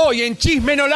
Hoy en Chisme No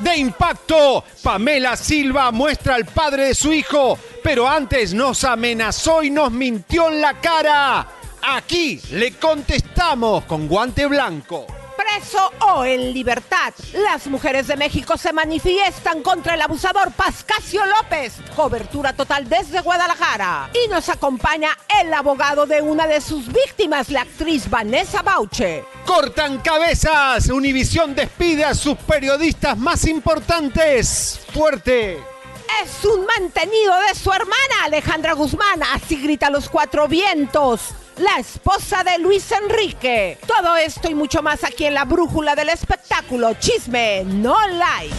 de impacto, Pamela Silva muestra al padre de su hijo, pero antes nos amenazó y nos mintió en la cara. Aquí le contestamos con guante blanco. Preso o en libertad, las mujeres de México se manifiestan contra el abusador Pascasio López. Cobertura total desde Guadalajara. Y nos acompaña el abogado de una de sus víctimas, la actriz Vanessa Bauche. Cortan cabezas. Univisión despide a sus periodistas más importantes. Fuerte. Es un mantenido de su hermana Alejandra Guzmán, así grita los cuatro vientos. La esposa de Luis Enrique. Todo esto y mucho más aquí en la brújula del espectáculo. Chisme, no like.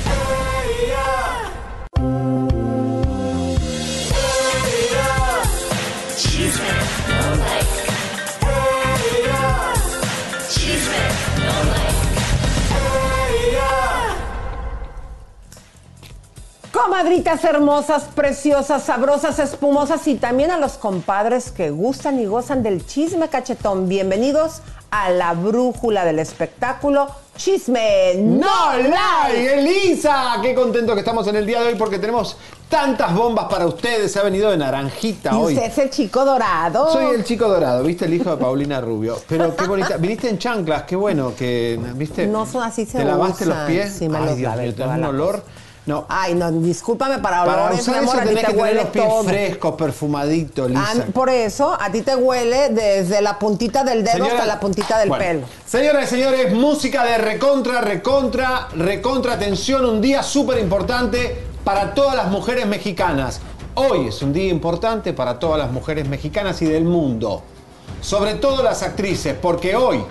Comadritas hermosas, preciosas, sabrosas, espumosas y también a los compadres que gustan y gozan del chisme cachetón. Bienvenidos a la brújula del espectáculo. Chisme, no like. Elisa, qué contento que estamos en el día de hoy porque tenemos tantas bombas para ustedes. Se ha venido de naranjita Y hoy. usted es el chico dorado. Soy el chico dorado, ¿viste? El hijo de Paulina Rubio. Pero qué bonita. Viniste en chanclas, qué bueno que, ¿viste? No son así, se ¿Te lavaste los pies? Sí, me Ay, los Dios mío, un olor. No. Ay, no, discúlpame para Para olores, mi usar eso a ti te que huele los pies todo. frescos, perfumaditos, Ah, por eso, a ti te huele desde la puntita del dedo Señora- hasta la puntita del Bueno, pelo. Señoras y señores, música de recontra, recontra, recontra atención. Un día súper importante para todas las mujeres mexicanas. Hoy es un día importante para todas las mujeres mexicanas y del mundo. Sobre todo las actrices, porque hoy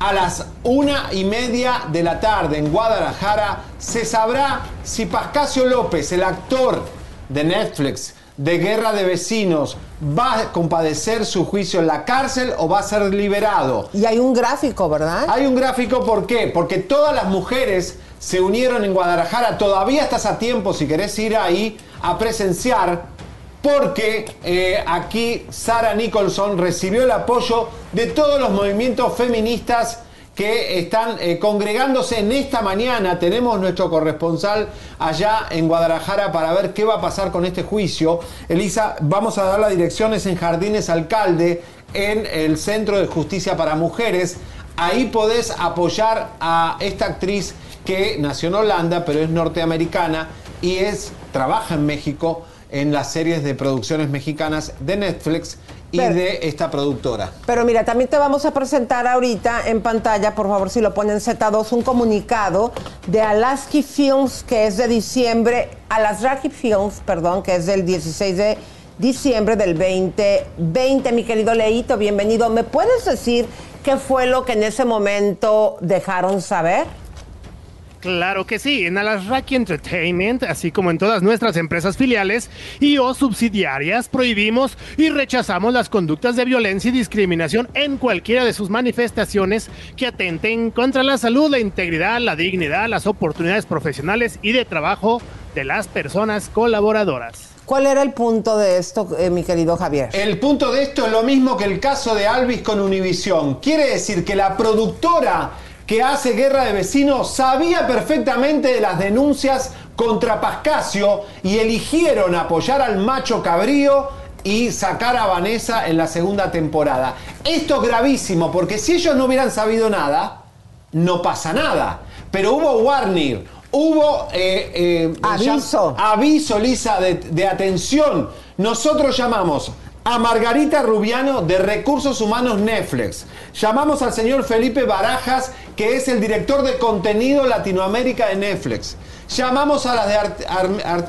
a las una y media de la tarde en Guadalajara se sabrá si Pascasio López, el actor de Netflix de Guerra de Vecinos, va a compadecer su juicio en la cárcel o va a ser liberado. Y hay un gráfico, ¿verdad? Hay un gráfico, ¿por qué? Porque todas las mujeres se unieron en Guadalajara. Todavía estás a tiempo si querés ir ahí a presenciar. Porque eh, aquí Sara Nicholson recibió el apoyo de todos los movimientos feministas que están eh, congregándose en esta mañana. Tenemos nuestro corresponsal allá en Guadalajara para ver qué va a pasar con este juicio. Elisa, vamos a dar las direcciones en Jardines Alcalde, en el Centro de Justicia para Mujeres. Ahí podés apoyar a esta actriz que nació en Holanda, pero es norteamericana y es, trabaja en México en las series de producciones mexicanas de Netflix y Pero- de esta productora. Pero mira, también te vamos a presentar ahorita en pantalla, por favor, si lo ponen Z2, un comunicado de Alaski Films, que es de diciembre, Alasraki Films, perdón, que es del 16 de diciembre del 2020. Mi querido Leito, bienvenido. ¿Me puedes decir qué fue lo que en ese momento dejaron saber? Claro que sí, en Alasraki Entertainment, así como en todas nuestras empresas filiales y o subsidiarias, prohibimos y rechazamos las conductas de violencia y discriminación en cualquiera de sus manifestaciones que atenten contra la salud, la integridad, la dignidad, las oportunidades profesionales y de trabajo de las personas colaboradoras. ¿Cuál era el punto de esto, eh, mi querido Javier? El punto de esto es lo mismo que el caso de Alvis con Univision. Quiere decir que la productora que hace Guerra de Vecinos sabía perfectamente de las denuncias contra Pascasio y eligieron apoyar al macho cabrío y sacar a Vanessa en la segunda temporada. Esto es gravísimo porque si ellos no hubieran sabido nada, no pasa nada. Pero hubo warning, hubo eh, eh, Aviso. aviso, Lisa, de, de atención. Nosotros llamamos a Margarita Rubiano de Recursos Humanos Netflix. Llamamos al señor Felipe Barajas, que es el director de contenido Latinoamérica de Netflix. Llamamos a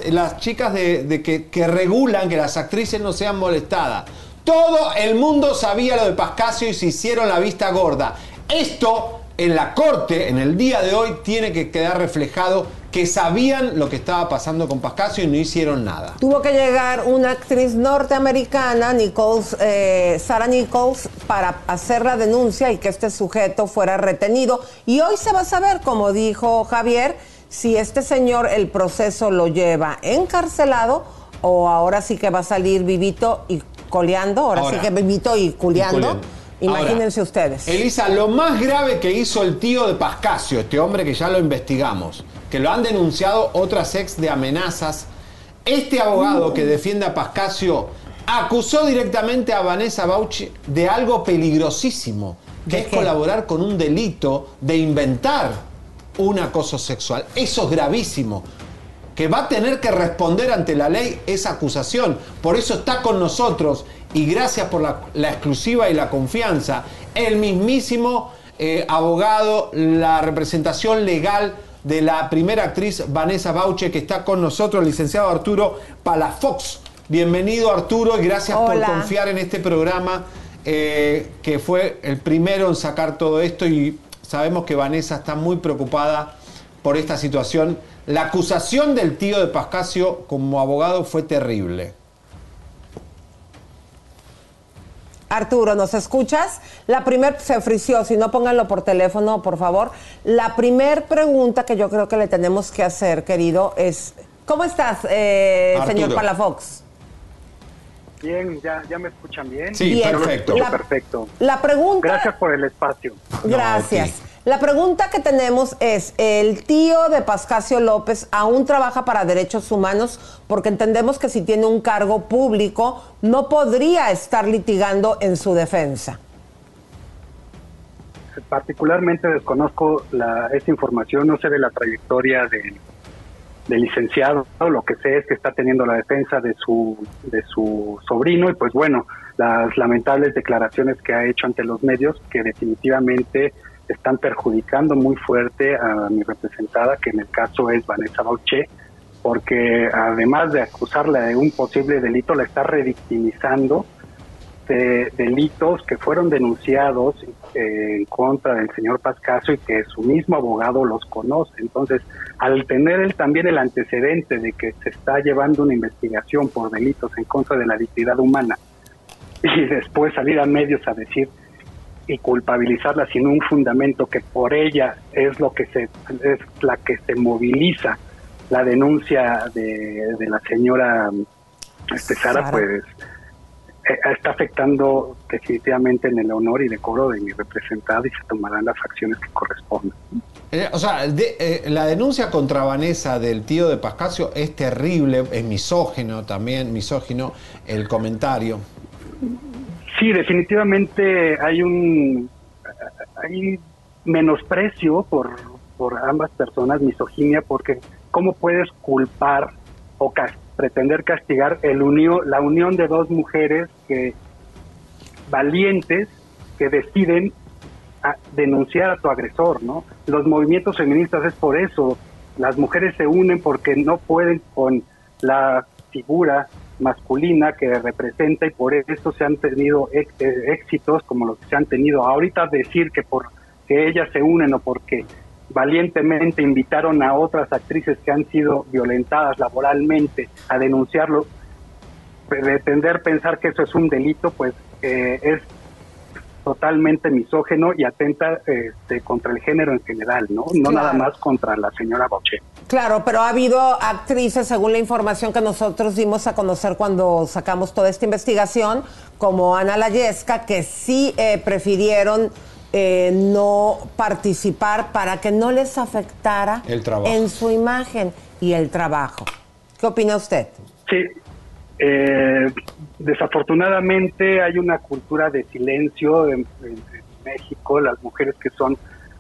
las, chicas de, que regulan que las actrices no sean molestadas. Todo el mundo sabía lo de Pascasio y se hicieron la vista gorda. Esto en la corte, en el día de hoy, tiene que quedar reflejado que sabían lo que estaba pasando con Pascasio y no hicieron nada. Tuvo que llegar una actriz norteamericana, Nichols, eh, Sarah Nichols, para hacer la denuncia y que este sujeto fuera retenido. Y hoy se va a saber, como dijo Javier, si este señor el proceso lo lleva encarcelado o ahora sí que va a salir vivito y coleando, ahora, Ahora. sí que vivito y culeando. culeando. Imagínense Ahora, ustedes. Elisa, lo más grave que hizo el tío de Pascasio, este hombre que ya lo investigamos, que lo han denunciado otras ex de amenazas, este abogado que defiende a Pascasio acusó directamente a Vanessa Bauchi de algo peligrosísimo, que ¿De es qué? colaborar con un delito de inventar un acoso sexual. Eso es gravísimo que va a tener que responder ante la ley esa acusación. Por eso está con nosotros y gracias por la, la exclusiva y la confianza, el mismísimo eh, abogado, la representación legal de la primera actriz Vanessa Bauche que está con nosotros, el licenciado Arturo Palafox. Bienvenido Arturo y gracias Hola. por confiar en este programa eh, que fue el primero en sacar todo esto y sabemos que Vanessa está muy preocupada por esta situación. La acusación del tío de Pascasio como abogado fue terrible. Arturo, ¿nos escuchas? La primer se frició, si no pónganlo por teléfono, por favor. La primer pregunta que yo creo que le tenemos que hacer, querido, es ¿cómo estás, eh, señor Palafox? Bien, ya, ya me escuchan bien. Sí, Bien. perfecto. La- Perfecto. La pregunta Gracias por el espacio. Gracias. La pregunta que tenemos es, ¿el tío de Pascasio López aún trabaja para derechos humanos? Porque entendemos que si tiene un cargo público, no podría estar litigando en su defensa. Particularmente desconozco la, esa información, no sé de la trayectoria del, licenciado. Lo que sé es que está teniendo la defensa de su sobrino y pues bueno, las lamentables declaraciones que ha hecho ante los medios que definitivamente están perjudicando muy fuerte a mi representada, que en el caso es Vanessa Bauché, porque además de acusarla de un posible delito, la está revictimizando de delitos que fueron denunciados eh, en contra del señor Pascasio y que su mismo abogado los conoce. Entonces, al tener él también el antecedente de que se está llevando una investigación por delitos en contra de la dignidad humana y después salir a medios a decir y culpabilizarla sin un fundamento que por ella es lo que se es la que se moviliza la denuncia de, de la señora este, Sara, Sara. pues eh, está afectando definitivamente en el honor y decoro de mi representada y se tomarán las acciones que correspondan. Eh, o sea, de- eh, la denuncia contra Vanessa del tío de Pascasio es terrible, es misógino también, misógino el comentario. Sí, definitivamente hay un hay menosprecio por, por ambas personas, misoginia, porque ¿cómo puedes culpar o pretender castigar el unió, la unión de dos mujeres que valientes que deciden a- denunciar a tu agresor, ¿no? Los movimientos feministas es por eso, las mujeres se unen porque no pueden con la figura masculina que representa y por eso se han tenido eh, éxitos como los que se han tenido. Ahorita decir que por que ellas se unen o porque valientemente invitaron a otras actrices que han sido violentadas laboralmente a denunciarlo, pretender pensar que eso es un delito, pues eh, es totalmente misógeno y atenta este, contra el género en general, ¿no? No Claro. nada más contra la señora Boche. Claro, pero ha habido actrices, según la información que nosotros dimos a conocer cuando sacamos toda esta investigación, como Ana Layesca, que sí eh, prefirieron eh, no participar para que no les afectara El trabajo. en su imagen y el trabajo. ¿Qué opina usted? Sí, eh, desafortunadamente hay una cultura de silencio en, en- en México. Las mujeres que son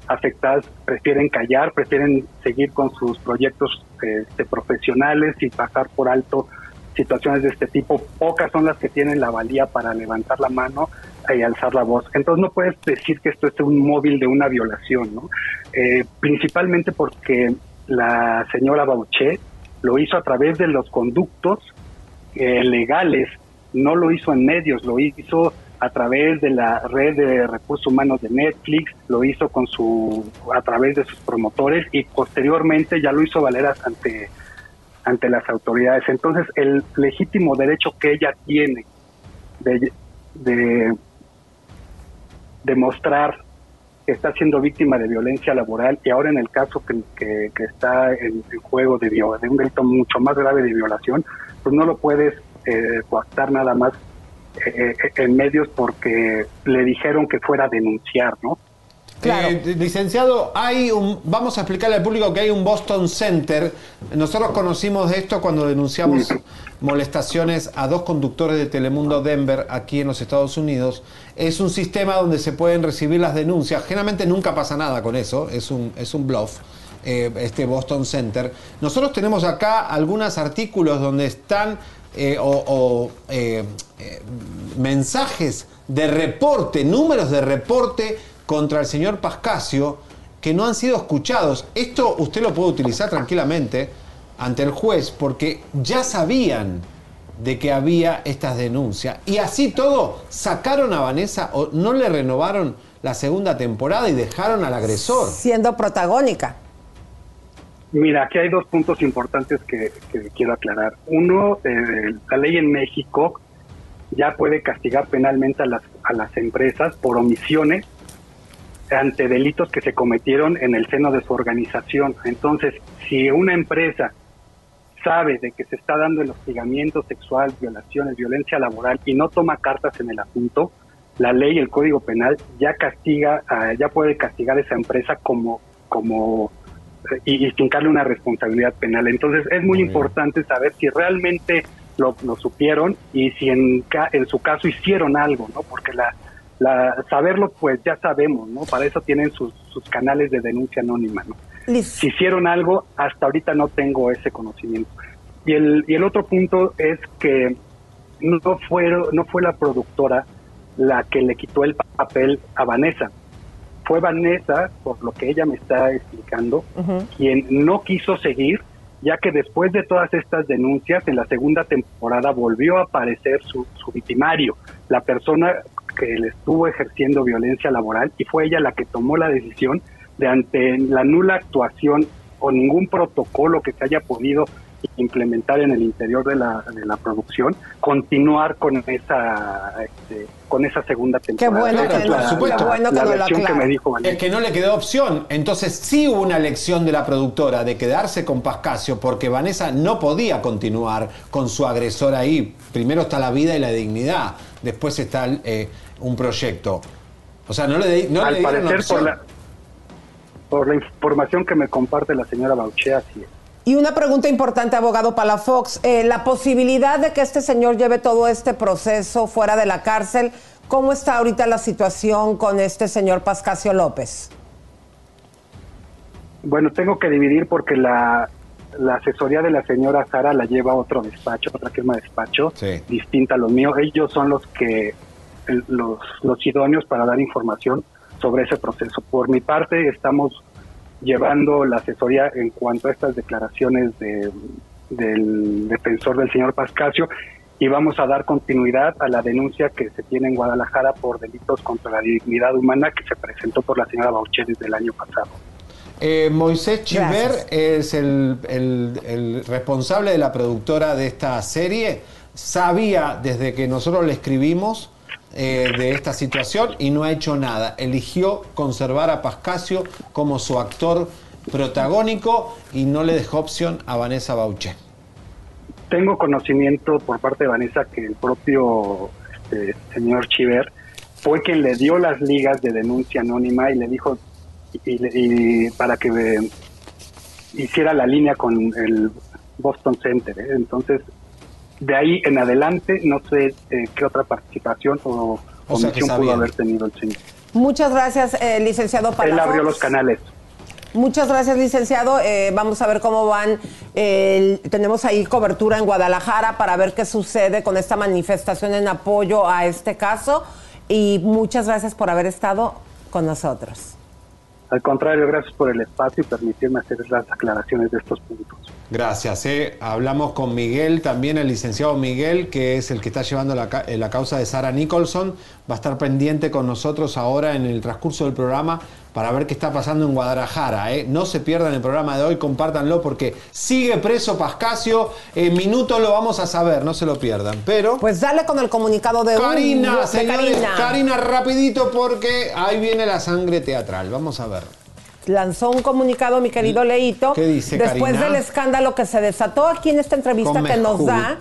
afectadas prefieren callar, prefieren seguir con sus proyectos este, profesionales y pasar por alto situaciones de este tipo. Pocas son las que tienen la valía para levantar la mano y alzar la voz. Entonces no puedes decir que esto es un móvil de una violación, ¿no? Eh, principalmente porque la señora Bauché lo hizo a través de los conductos eh, legales, no lo hizo en medios, lo hizo a través de la red de recursos humanos de Netflix, lo hizo con su a través de sus promotores y posteriormente ya lo hizo valer ante ante las autoridades. Entonces, el legítimo derecho que ella tiene de, de demostrar que está siendo víctima de violencia laboral y ahora en el caso que, que, está en, juego de, un delito mucho más grave de violación, pues no lo puedes eh, coactar nada más eh, eh, en medios porque le dijeron que fuera a denunciar, ¿no? Claro. Eh, licenciado, hay un, vamos a explicarle al público que hay un Boston Center. Nosotros conocimos de esto cuando denunciamos molestaciones a dos conductores de Telemundo Denver aquí en los Estados Unidos. Es un sistema donde se pueden recibir las denuncias. Generalmente nunca pasa nada con eso, es un, es un bluff. este Boston Center. Nosotros tenemos acá algunos artículos donde están eh, o, eh, eh, mensajes de reporte, números de reporte contra el señor Pascasio que no han sido escuchados. Esto usted lo puede utilizar tranquilamente ante el juez porque ya sabían de que había estas denuncias. Y así todo, sacaron a Vanessa o no le renovaron la segunda temporada y dejaron al agresor. Siendo protagónica. Mira, aquí hay dos puntos importantes que, quiero aclarar. Uno, eh, la ley en México ya puede castigar penalmente a las, a las empresas por omisiones ante delitos que se cometieron en el seno de su organización. Entonces, si una empresa sabe de que se está dando el hostigamiento sexual, violaciones, violencia laboral y no toma cartas en el asunto, la ley, el Código Penal ya castiga, ya puede castigar a esa empresa como como y, y una responsabilidad penal. Entonces es muy, importante saber si realmente lo, supieron y si en, en su caso hicieron algo, ¿no? Porque la, la, saberlo pues ya sabemos, ¿no? Para eso tienen sus, sus canales de denuncia anónima, ¿no? Si hicieron algo, hasta ahorita no tengo ese conocimiento. Y el, y el otro punto es que no fue, no fue la productora la que le quitó el papel a Vanessa fue Vanessa, por lo que ella me está explicando, quien no quiso seguir, ya que después de todas estas denuncias, en la segunda temporada volvió a aparecer su, su victimario, la persona que le estuvo ejerciendo violencia laboral, y fue ella la que tomó la decisión de ante la nula actuación o ningún protocolo que se haya podido implementar en el interior de la, de la producción, continuar con esa este, con esa segunda temporada. Qué bueno, que, la, supuesto. bueno que, me dijo Es que no le quedó opción. Entonces sí hubo una elección de la productora de quedarse con Pascasio porque Vanessa no podía continuar con su agresor ahí. Primero está la vida y la dignidad, después está eh, un proyecto. O sea, no le, no Al parecer, por la, por la información que me comparte la señora Bauché, así es. Y una pregunta importante, abogado Palafox, eh, la posibilidad de que este señor lleve todo este proceso fuera de la cárcel, ¿cómo está ahorita la situación con este señor Pascasio López? Bueno, tengo que dividir porque la, asesoría de la señora Sara la lleva otro despacho, otra firma de despacho, distinta a los míos. Ellos son los que, los, los idóneos para dar información sobre ese proceso. Por mi parte, estamos llevando la asesoría en cuanto a estas declaraciones de, del defensor del señor Pascasio y vamos a dar continuidad a la denuncia que se tiene en Guadalajara por delitos contra la dignidad humana que se presentó por la señora Bauché desde el año pasado. Eh, Moisés Chiver es el, el, responsable de la productora de esta serie. Sabía desde que nosotros le escribimos eh, de esta situación y no ha hecho nada. Eligió conservar a Pascasio como su actor protagónico y no le dejó opción a Vanessa Bauche. Tengo conocimiento por parte de Vanessa que el propio este, señor Chiver fue quien le dio las ligas de denuncia anónima y le dijo y, para que hiciera la línea con el Boston Center. ¿eh? Entonces de ahí en adelante no sé eh, qué otra participación o, comisión pudo haber tenido el señor. Muchas gracias, eh, licenciado Palafox. Él abrió los canales. Muchas gracias, licenciado. Eh, vamos a ver cómo van. tenemos ahí cobertura en Guadalajara para ver qué sucede con esta manifestación en apoyo a este caso. Y muchas gracias por haber estado con nosotros. Al contrario, gracias por el espacio y permitirme hacer las aclaraciones de estos puntos. Gracias. Eh. Hablamos con Miguel, también el licenciado Miguel, que es el que está llevando la, eh, la, causa de Sara Nicholson. Va a estar pendiente con nosotros ahora en el transcurso del programa para ver qué está pasando en Guadalajara. Eh. No se pierdan el programa de hoy, compártanlo porque sigue preso Pascasio. En minutos lo vamos a saber, no se lo pierdan. Pero. Pues dale con el comunicado de Karina, señores, Karina. Karina, rapidito porque ahí viene la sangre teatral. Vamos a ver lanzó un comunicado, mi querido Leito, ¿Qué dice, después del escándalo que se desató aquí en esta entrevista que nos da.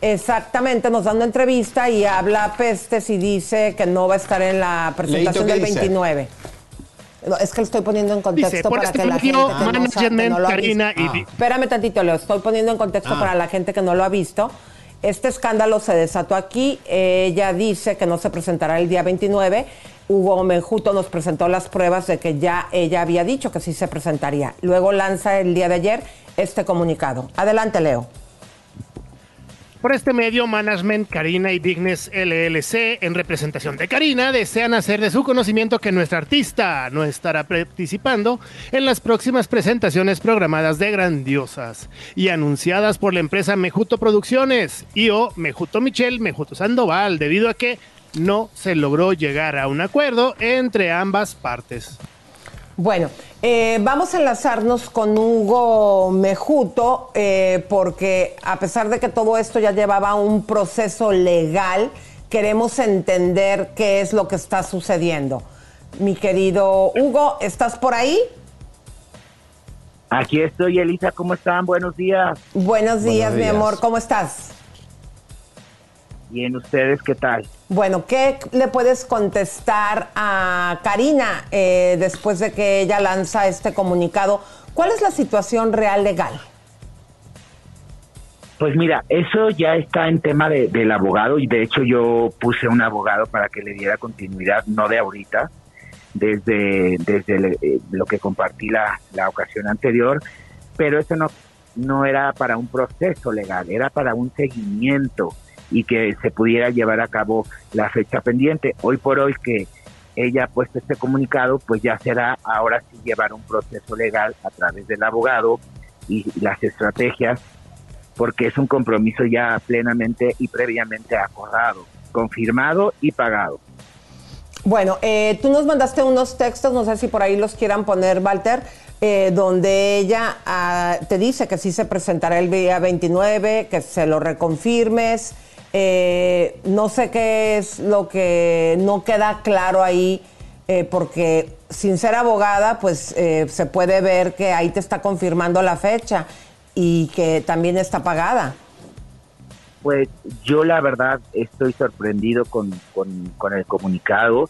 Exactamente, nos da una entrevista y habla pestes y dice que no va a estar en la presentación del 29. es que lo estoy poniendo en contexto para este que la gente no, lo ha visto. Espérame tantito, lo estoy poniendo en contexto ah. para la gente que no lo ha visto. Este escándalo se desató aquí. Ella dice que no se presentará el día 29 Hugo Menjuto nos presentó las pruebas de que ya ella había dicho que sí se presentaría. Luego lanza el día de ayer este comunicado. Adelante, Leo. Por este medio, Management Karina y Dignes LLC, en representación de Karina, desean hacer de su conocimiento que nuestra artista no estará participando en las próximas presentaciones programadas de Grandiosas y anunciadas por la empresa Mejuto Producciones y o Mejuto Michel, Mejuto Sandoval, debido a que no se logró llegar a un acuerdo entre ambas partes. Bueno, eh, vamos a enlazarnos con Hugo Mejuto, eh, porque a pesar de que todo esto ya llevaba un proceso legal, queremos entender qué es lo que está sucediendo. Mi querido Hugo, ¿estás por ahí? Aquí estoy, Elisa, ¿cómo están? Buenos días. Buenos días, mi amor, ¿cómo estás? Bien, ¿ustedes qué tal? Bueno, ¿qué le puedes contestar a Karina eh, después de que ella lanza este comunicado? ¿Cuál es la situación real legal? Pues mira, eso ya está en tema del abogado y de hecho yo puse un abogado para que le diera continuidad, no de ahorita, desde, desde eh, lo que compartí la, la ocasión anterior, pero eso no, no era para un proceso legal, era para un seguimiento y que se pudiera llevar a cabo la fecha pendiente. Hoy por hoy que ella ha puesto este comunicado, pues ya será ahora sí llevar un proceso legal a través del abogado y las estrategias, porque es un compromiso ya plenamente y previamente acordado, confirmado y pagado. Bueno, eh, tú nos mandaste unos textos, no sé si por ahí los quieran poner, Walter, eh, donde ella ah, te dice que sí se presentará el día 29, que se lo reconfirmes. Eh, no sé qué es lo que no queda claro ahí, eh, porque sin ser abogada, pues eh, se puede ver que ahí te está confirmando la fecha y que también está pagada. Pues yo la verdad estoy sorprendido con, el comunicado.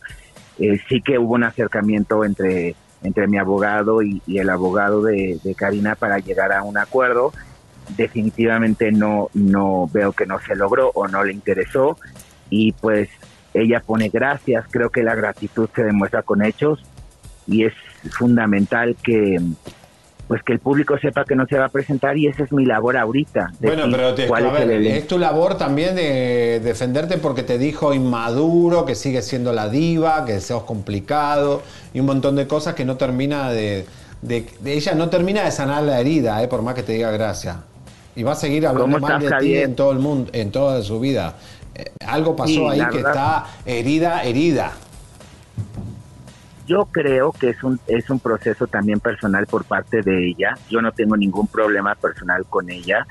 sí que hubo un acercamiento entre, entre mi abogado y, el abogado de Karina para llegar a un acuerdo definitivamente no, no veo que no se logró o no le interesó y pues ella pone gracias, creo que la gratitud se demuestra con hechos y es fundamental que pues que el público sepa que no se va a presentar y esa es mi labor ahorita. Bueno, pero es, tu labor también de defenderte porque te dijo inmaduro, que sigue siendo la diva, que seas complicado y un montón de cosas que no termina de, de, ella no termina de sanar la herida, eh, por más que te diga gracias. Y va a seguir hablando mal de ti en todo el mundo, en toda su vida. Eh, algo pasó ahí que está herida, herida. Yo creo que es un, es un proceso también personal por parte de ella. Yo no tengo ningún problema personal con ella,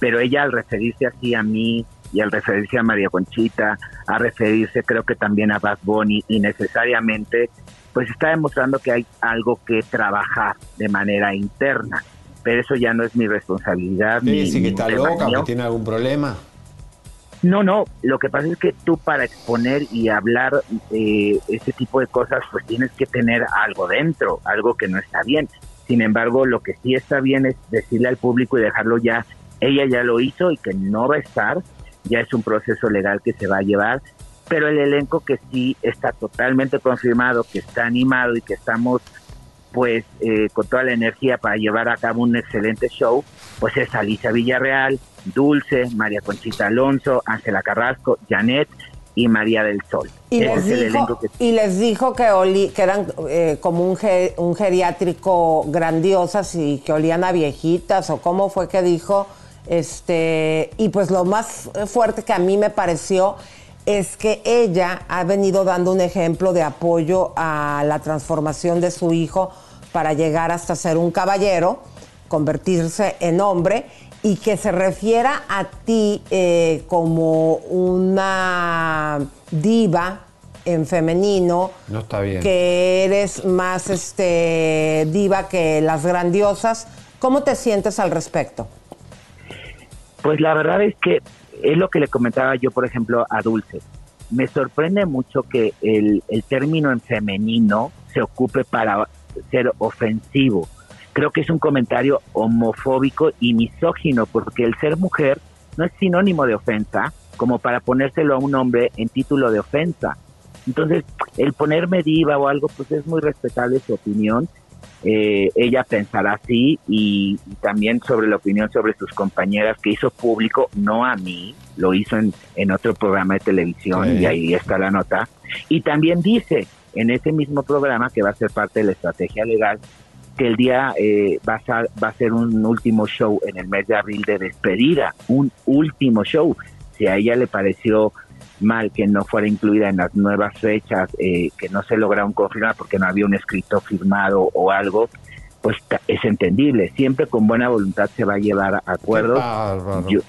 pero ella al referirse así a mí y al referirse a María Conchita, a referirse creo que también a Bad Bunny y necesariamente pues está demostrando que hay algo que trabajar de manera interna pero eso ya no es mi responsabilidad. Sí, sí que está loca, que tiene algún problema. No, no, lo que pasa es que tú para exponer y hablar eh, ese tipo de cosas, pues tienes que tener algo dentro, algo que no está bien. Sin embargo, lo que sí está bien es decirle al público y dejarlo ya, ella ya lo hizo y que no va a estar, ya es un proceso legal que se va a llevar, pero el elenco que sí está totalmente confirmado, que está animado y que estamos pues eh, con toda la energía para llevar a cabo un excelente show, pues es Alicia Villarreal, Dulce, María Conchita Alonso, Ángela Carrasco, Janet y María del Sol. Y, les dijo, que... y les dijo que, que eran eh, como un, un geriátrico grandiosas y que olían a viejitas, o cómo fue que dijo, este, y pues lo más fuerte que a mí me pareció es que ella ha venido dando un ejemplo de apoyo a la transformación de su hijo para llegar hasta ser un caballero, convertirse en hombre y que se refiera a ti eh, como una diva en femenino. No está bien. Que eres más este, diva que las grandiosas. ¿Cómo te sientes al respecto? Pues la verdad es que es lo que le comentaba yo, por ejemplo, a Dulce. Me sorprende mucho que el, el término en femenino se ocupe para ser ofensivo creo que es un comentario homofóbico y misógino, porque el ser mujer no es sinónimo de ofensa, como para ponérselo a un hombre en título de ofensa. Entonces, el ponerme diva o algo, pues es muy respetable su opinión. Eh, ella pensará así y, también sobre la opinión sobre sus compañeras que hizo público, no a mí, lo hizo en, en otro programa de televisión y ahí está la nota. Y también dice en ese mismo programa que va a ser parte de la estrategia legal que el día eh, va, a va a ser un último show en el mes de abril de despedida, un último show. Si a ella le pareció mal que no fuera incluida en las nuevas fechas, eh, que no se lograron confirmar porque no había un escrito firmado o algo, pues es entendible. Siempre con buena voluntad se va a llevar a acuerdos. Yo,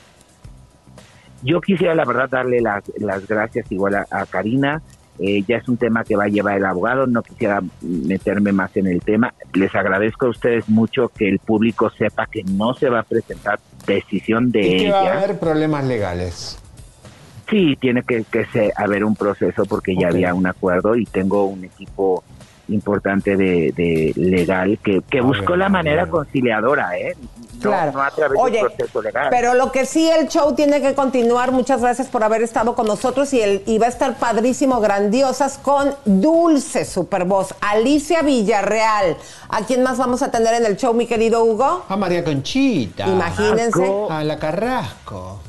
yo quisiera, la verdad, darle las, las gracias igual a Karina eh, ya es un tema que va a llevar el abogado, no quisiera meterme más en el tema. Les agradezco a ustedes mucho que el público sepa que no se va a presentar decisión de ¿Y que va a haber problemas legales. Sí, tiene que, que haber un proceso porque ya había un acuerdo y tengo un equipo importante de, legal que, que buscó la manera conciliadora, ¿eh? claro. Oye, Pero lo que sí, el show tiene que continuar. Muchas gracias por haber estado con nosotros y, el, y va a estar padrísimo, grandiosas, con Dulce Supervoz, Alicia Villarreal. ¿A quién más vamos a tener en el show, mi querido Hugo? A María Conchita. Imagínense. A la Carrasco.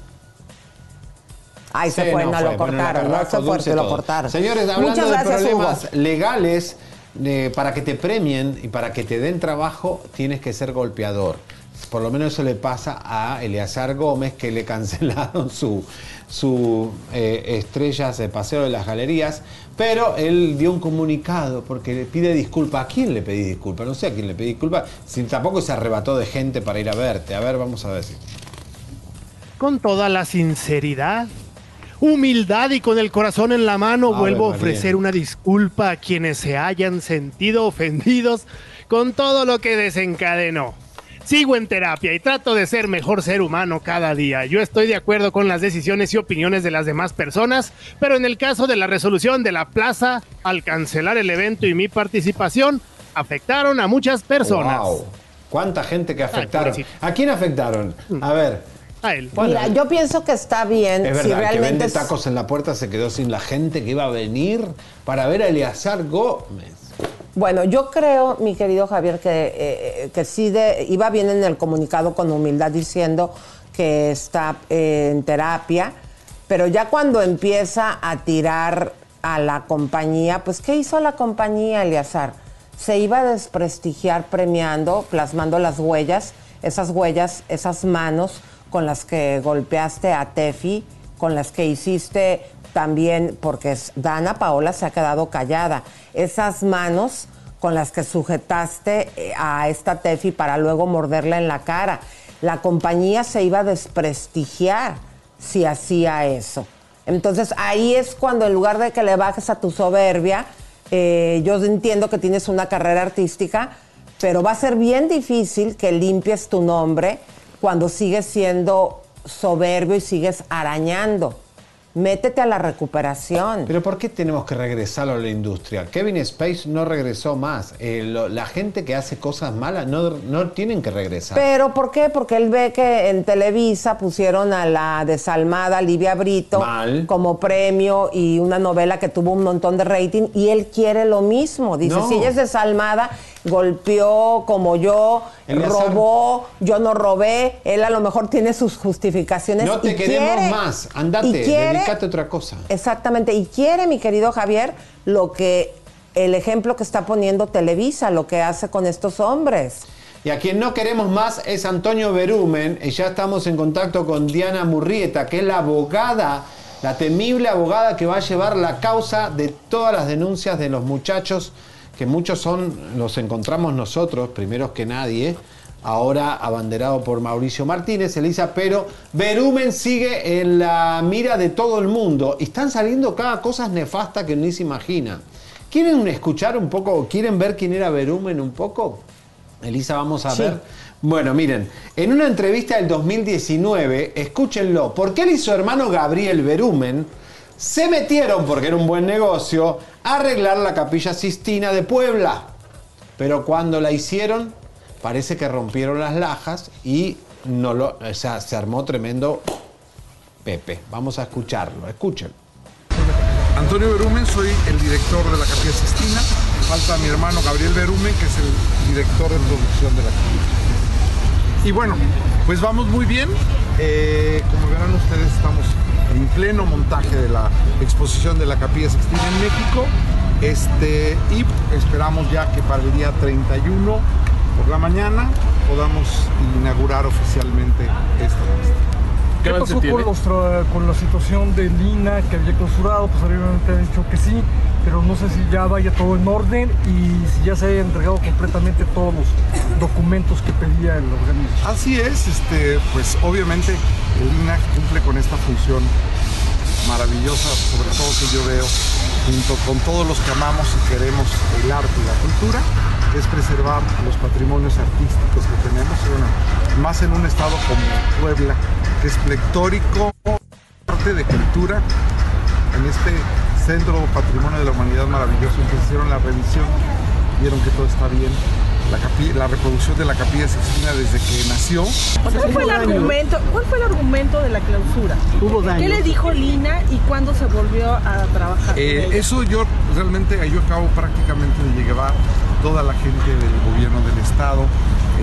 Ay, se fue, no, lo cortaron, no se fue, se lo cortaron. Señores, hablando de problemas legales, para que te premien y para que te den trabajo, tienes que ser golpeador. Por lo menos eso le pasa a Eleazar Gómez, que le cancelaron su, su eh, estrellas de paseo de las galerías, pero él dio un comunicado porque le pide disculpas. ¿A quién le pedí disculpas? No sé a quién le pedí disculpas. Si tampoco se arrebató de gente para ir a verte. A ver, vamos a ver si. Con toda la sinceridad, humildad y con el corazón en la mano, vuelvo a ofrecer una disculpa a quienes se hayan sentido ofendidos con todo lo que desencadenó. Sigo en terapia y trato de ser mejor ser humano cada día. Yo estoy de acuerdo con las decisiones y opiniones de las demás personas, pero en el caso de la resolución de la plaza, al cancelar el evento y mi participación, afectaron a muchas personas. Wow. ¿Cuánta gente que afectaron? ¿A quién afectaron? A ver. A él. Mira, yo pienso que está bien. Es verdad, que vende tacos en la puerta se quedó sin la gente que iba a venir para ver a Eleazar Gómez. Bueno, yo creo, mi querido Javier, que, eh, eh, que sí de, iba bien en el comunicado con humildad diciendo que está eh, en terapia, pero ya cuando empieza a tirar a la compañía, pues ¿qué hizo la compañía, Eliazar? Se iba a desprestigiar premiando, plasmando las huellas, esas huellas, esas manos con las que golpeaste a Tefi, con las que hiciste también, porque Dana Paola se ha quedado callada, esas manos con las que sujetaste eh, a esta Tefi para luego morderla en la cara. La compañía se iba a desprestigiar si hacía eso. Entonces ahí es cuando en lugar de que le bajes a tu soberbia, eh, yo entiendo que tienes una carrera artística, pero va a ser bien difícil que limpies tu nombre cuando sigues siendo soberbio y sigues arañando métete a la recuperación. Pero ¿por qué tenemos que regresar a la industria? Kevin Space no regresó más. Eh, lo- la gente que hace cosas malas no, no tienen que regresar. Pero ¿por qué? Porque él ve que en Televisa pusieron a la desalmada Livia Brito Mal. como premio y una novela que tuvo un montón de rating y él quiere lo mismo. Dice, No. si ella es desalmada, golpeó como yo, robó, yo no robé, él a lo mejor tiene sus justificaciones. no te y queremos quiere- más. Andate, y quiere- dedícate a otra cosa. Exactamente, y quiere mi querido Javier lo que el ejemplo que está poniendo Televisa, lo que hace con estos hombres. Y a quien no queremos más es Antonio Berumen. Y ya estamos en contacto con Diana Murrieta, que es la abogada, la temible abogada que va a llevar la causa de todas las denuncias de los muchachos, que muchos son, los encontramos nosotros, primeros que nadie, ahora abanderado por Mauricio Martínez, Elisa, pero Berumen sigue en la mira de todo el mundo. Y están saliendo cada cosa nefasta que ni se imagina. ¿Quieren escuchar un poco, quieren ver quién era Berumen un poco? Elisa, vamos a Sí. ver. Bueno, miren, en una entrevista del 2019, escúchenlo, porque él y su hermano Gabriel Berumen se metieron, porque era un buen negocio, a arreglar la capilla Sistina de Puebla. Pero cuando la hicieron, parece que rompieron las lajas y no lo, o sea, se armó tremendo Pepe. Vamos a escucharlo, escuchen. Antonio Berumen, soy el director de la Capilla Sistina. Falta mi hermano Gabriel Berumen, que es el director de producción de la Capilla. Y bueno, pues vamos muy bien. Eh, como verán ustedes, estamos en pleno montaje de la exposición de la Capilla Sistina en México. Este, y esperamos ya que para el día 31 por la mañana podamos inaugurar oficialmente esta muestra. ¿Qué pasó con, los con la situación de Lina que había clausurado? Pues obviamente han dicho que sí, pero no sé si ya vaya todo en orden y si ya se hayan entregado completamente todos los documentos que pedía el organismo. Así es, este, pues obviamente el INAC cumple con esta función maravillosa, sobre todo que yo veo, junto con todos los que amamos y queremos el arte y la cultura, es preservar los patrimonios artísticos que tenemos, bueno, más en un estado como Puebla, que es plectórico, arte de cultura, en este centro patrimonio de la humanidad maravilloso, entonces hicieron la revisión, vieron que todo está bien. La, reproducción de la capilla Sixtina desde que nació ¿Cuál fue, el argumento, ¿Cuál fue el argumento de la clausura? Hubo daños. ¿Qué le dijo Lina y cuándo se volvió a trabajar? Eh, eso yo realmente yo acabo prácticamente de llevar toda la gente del gobierno del estado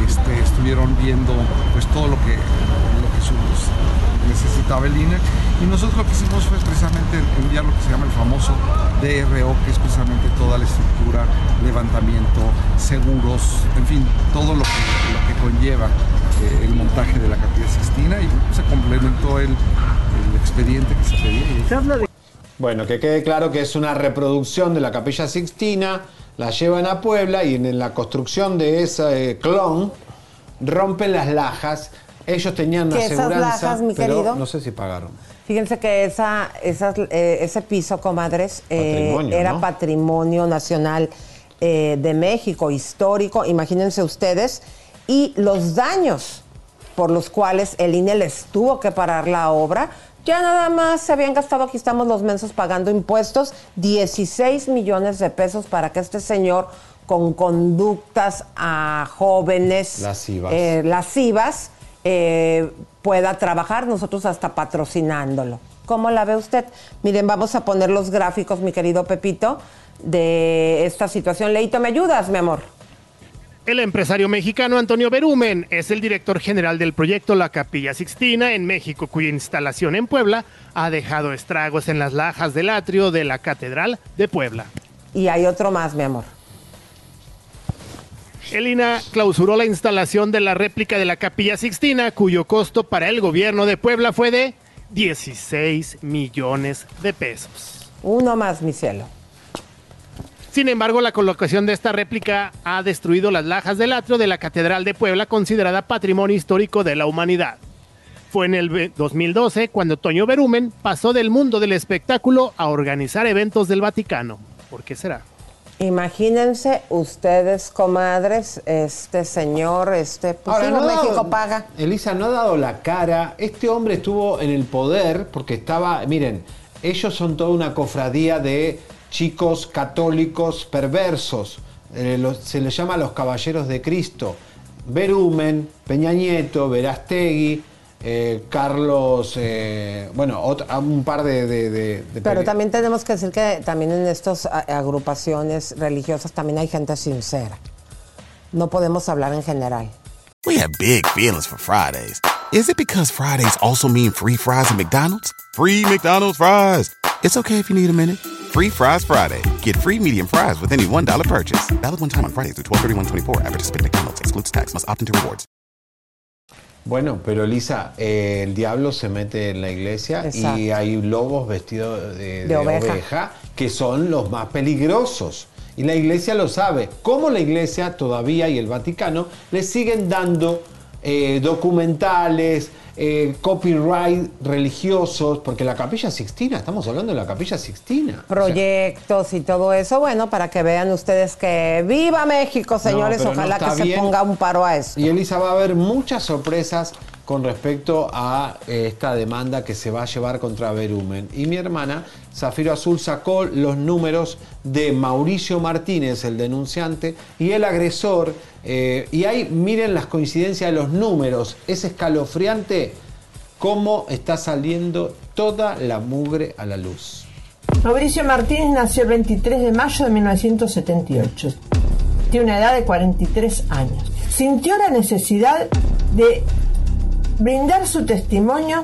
este, estuvieron viendo pues todo lo que lo que necesitaba el INAC y nosotros lo que hicimos fue precisamente enviar lo que se llama el famoso DRO que es precisamente toda la estructura levantamiento seguros en fin todo lo que, lo que conlleva eh, el montaje de la capilla Sixtina y se complementó el, el expediente que se pedía y Bueno, que quede claro que es una reproducción de la Capilla Sixtina, la llevan a Puebla y en la construcción de ese eh, clon rompen las lajas. Ellos tenían esas aseguranza, lajas, mi pero querido, no sé si pagaron. Fíjense que esa, esas, eh, ese piso, comadres, eh, Patrimonio, era ¿no? patrimonio nacional eh, de México, histórico, imagínense ustedes, y los daños por los cuales el INE les tuvo que parar la obra, ya nada más se habían gastado, aquí estamos los mensos pagando impuestos, 16 millones de pesos para que este señor con conductas a jóvenes Lascivas. eh, lascivas eh, pueda trabajar, nosotros hasta patrocinándolo. ¿Cómo la ve usted? Miren, vamos a poner los gráficos, mi querido Pepito, de esta situación. Leito, ¿me ayudas, mi amor? El empresario mexicano Antonio Berumen es el director general del proyecto La Capilla Sixtina en México, cuya instalación en Puebla ha dejado estragos en las lajas del atrio de la Catedral de Puebla. Y hay otro más, mi amor. El INA clausuró la instalación de la réplica de la Capilla Sixtina, cuyo costo para el gobierno de Puebla fue de 16 millones de pesos. Uno más, mi cielo. Sin embargo, la colocación de esta réplica ha destruido las lajas del atrio de la Catedral de Puebla, considerada Patrimonio Histórico de la Humanidad. Fue en el ve- 2012 cuando Toño Berumen pasó del mundo del espectáculo a organizar eventos del Vaticano. ¿Por qué será? Imagínense ustedes, comadres, este señor, este, pues Ahora, sí, no México dado- paga. Elisa no ha dado la cara. Este hombre estuvo en el poder porque estaba, miren, ellos son toda una cofradía de chicos católicos perversos. Eh, los- se les llama los caballeros de Cristo. Berumen, Peña Nieto, Verastegui, eh, Carlos, eh, bueno, ot- un par de... de- de- de Pero también tenemos que decir que también en estas a- agrupaciones religiosas también hay gente sincera. No podemos hablar en general. We have big feelings for Fridays. Is it because Fridays also mean free fries at McDonald's? Free McDonald's fries. It's okay if you need a minute. Free Fries Friday. Get free medium fries with any $1 purchase. Valid one time on Fridays through 12 at participating McDonald's. Excludes tax. Must opt into rewards. Bueno, pero Elisa, eh, el diablo se mete en la iglesia y hay lobos vestidos de, De de oveja. oveja. que son los más peligrosos. Y la iglesia lo sabe. Como la iglesia todavía y el Vaticano le siguen dando eh, documentales, eh, copyright religiosos, porque la capilla Sixtina, estamos hablando de la capilla Sixtina. O sea, Proyectos y todo eso, bueno, para que vean ustedes que viva México, señores, no ojalá que se ponga un paro a eso. Y Elisa va a haber muchas sorpresas con respecto a eh, esta demanda que se va a llevar contra Berumen. Y mi hermana, Zafiro Azul, sacó los números de Mauricio Martínez, el denunciante, y el agresor. eh, y ahí miren las coincidencias de los números. Es escalofriante cómo está saliendo toda la mugre a la luz. Mauricio Martínez nació el 23 de mayo de 1978. Tiene una edad de 43 años. Sintió la necesidad de brindar su testimonio,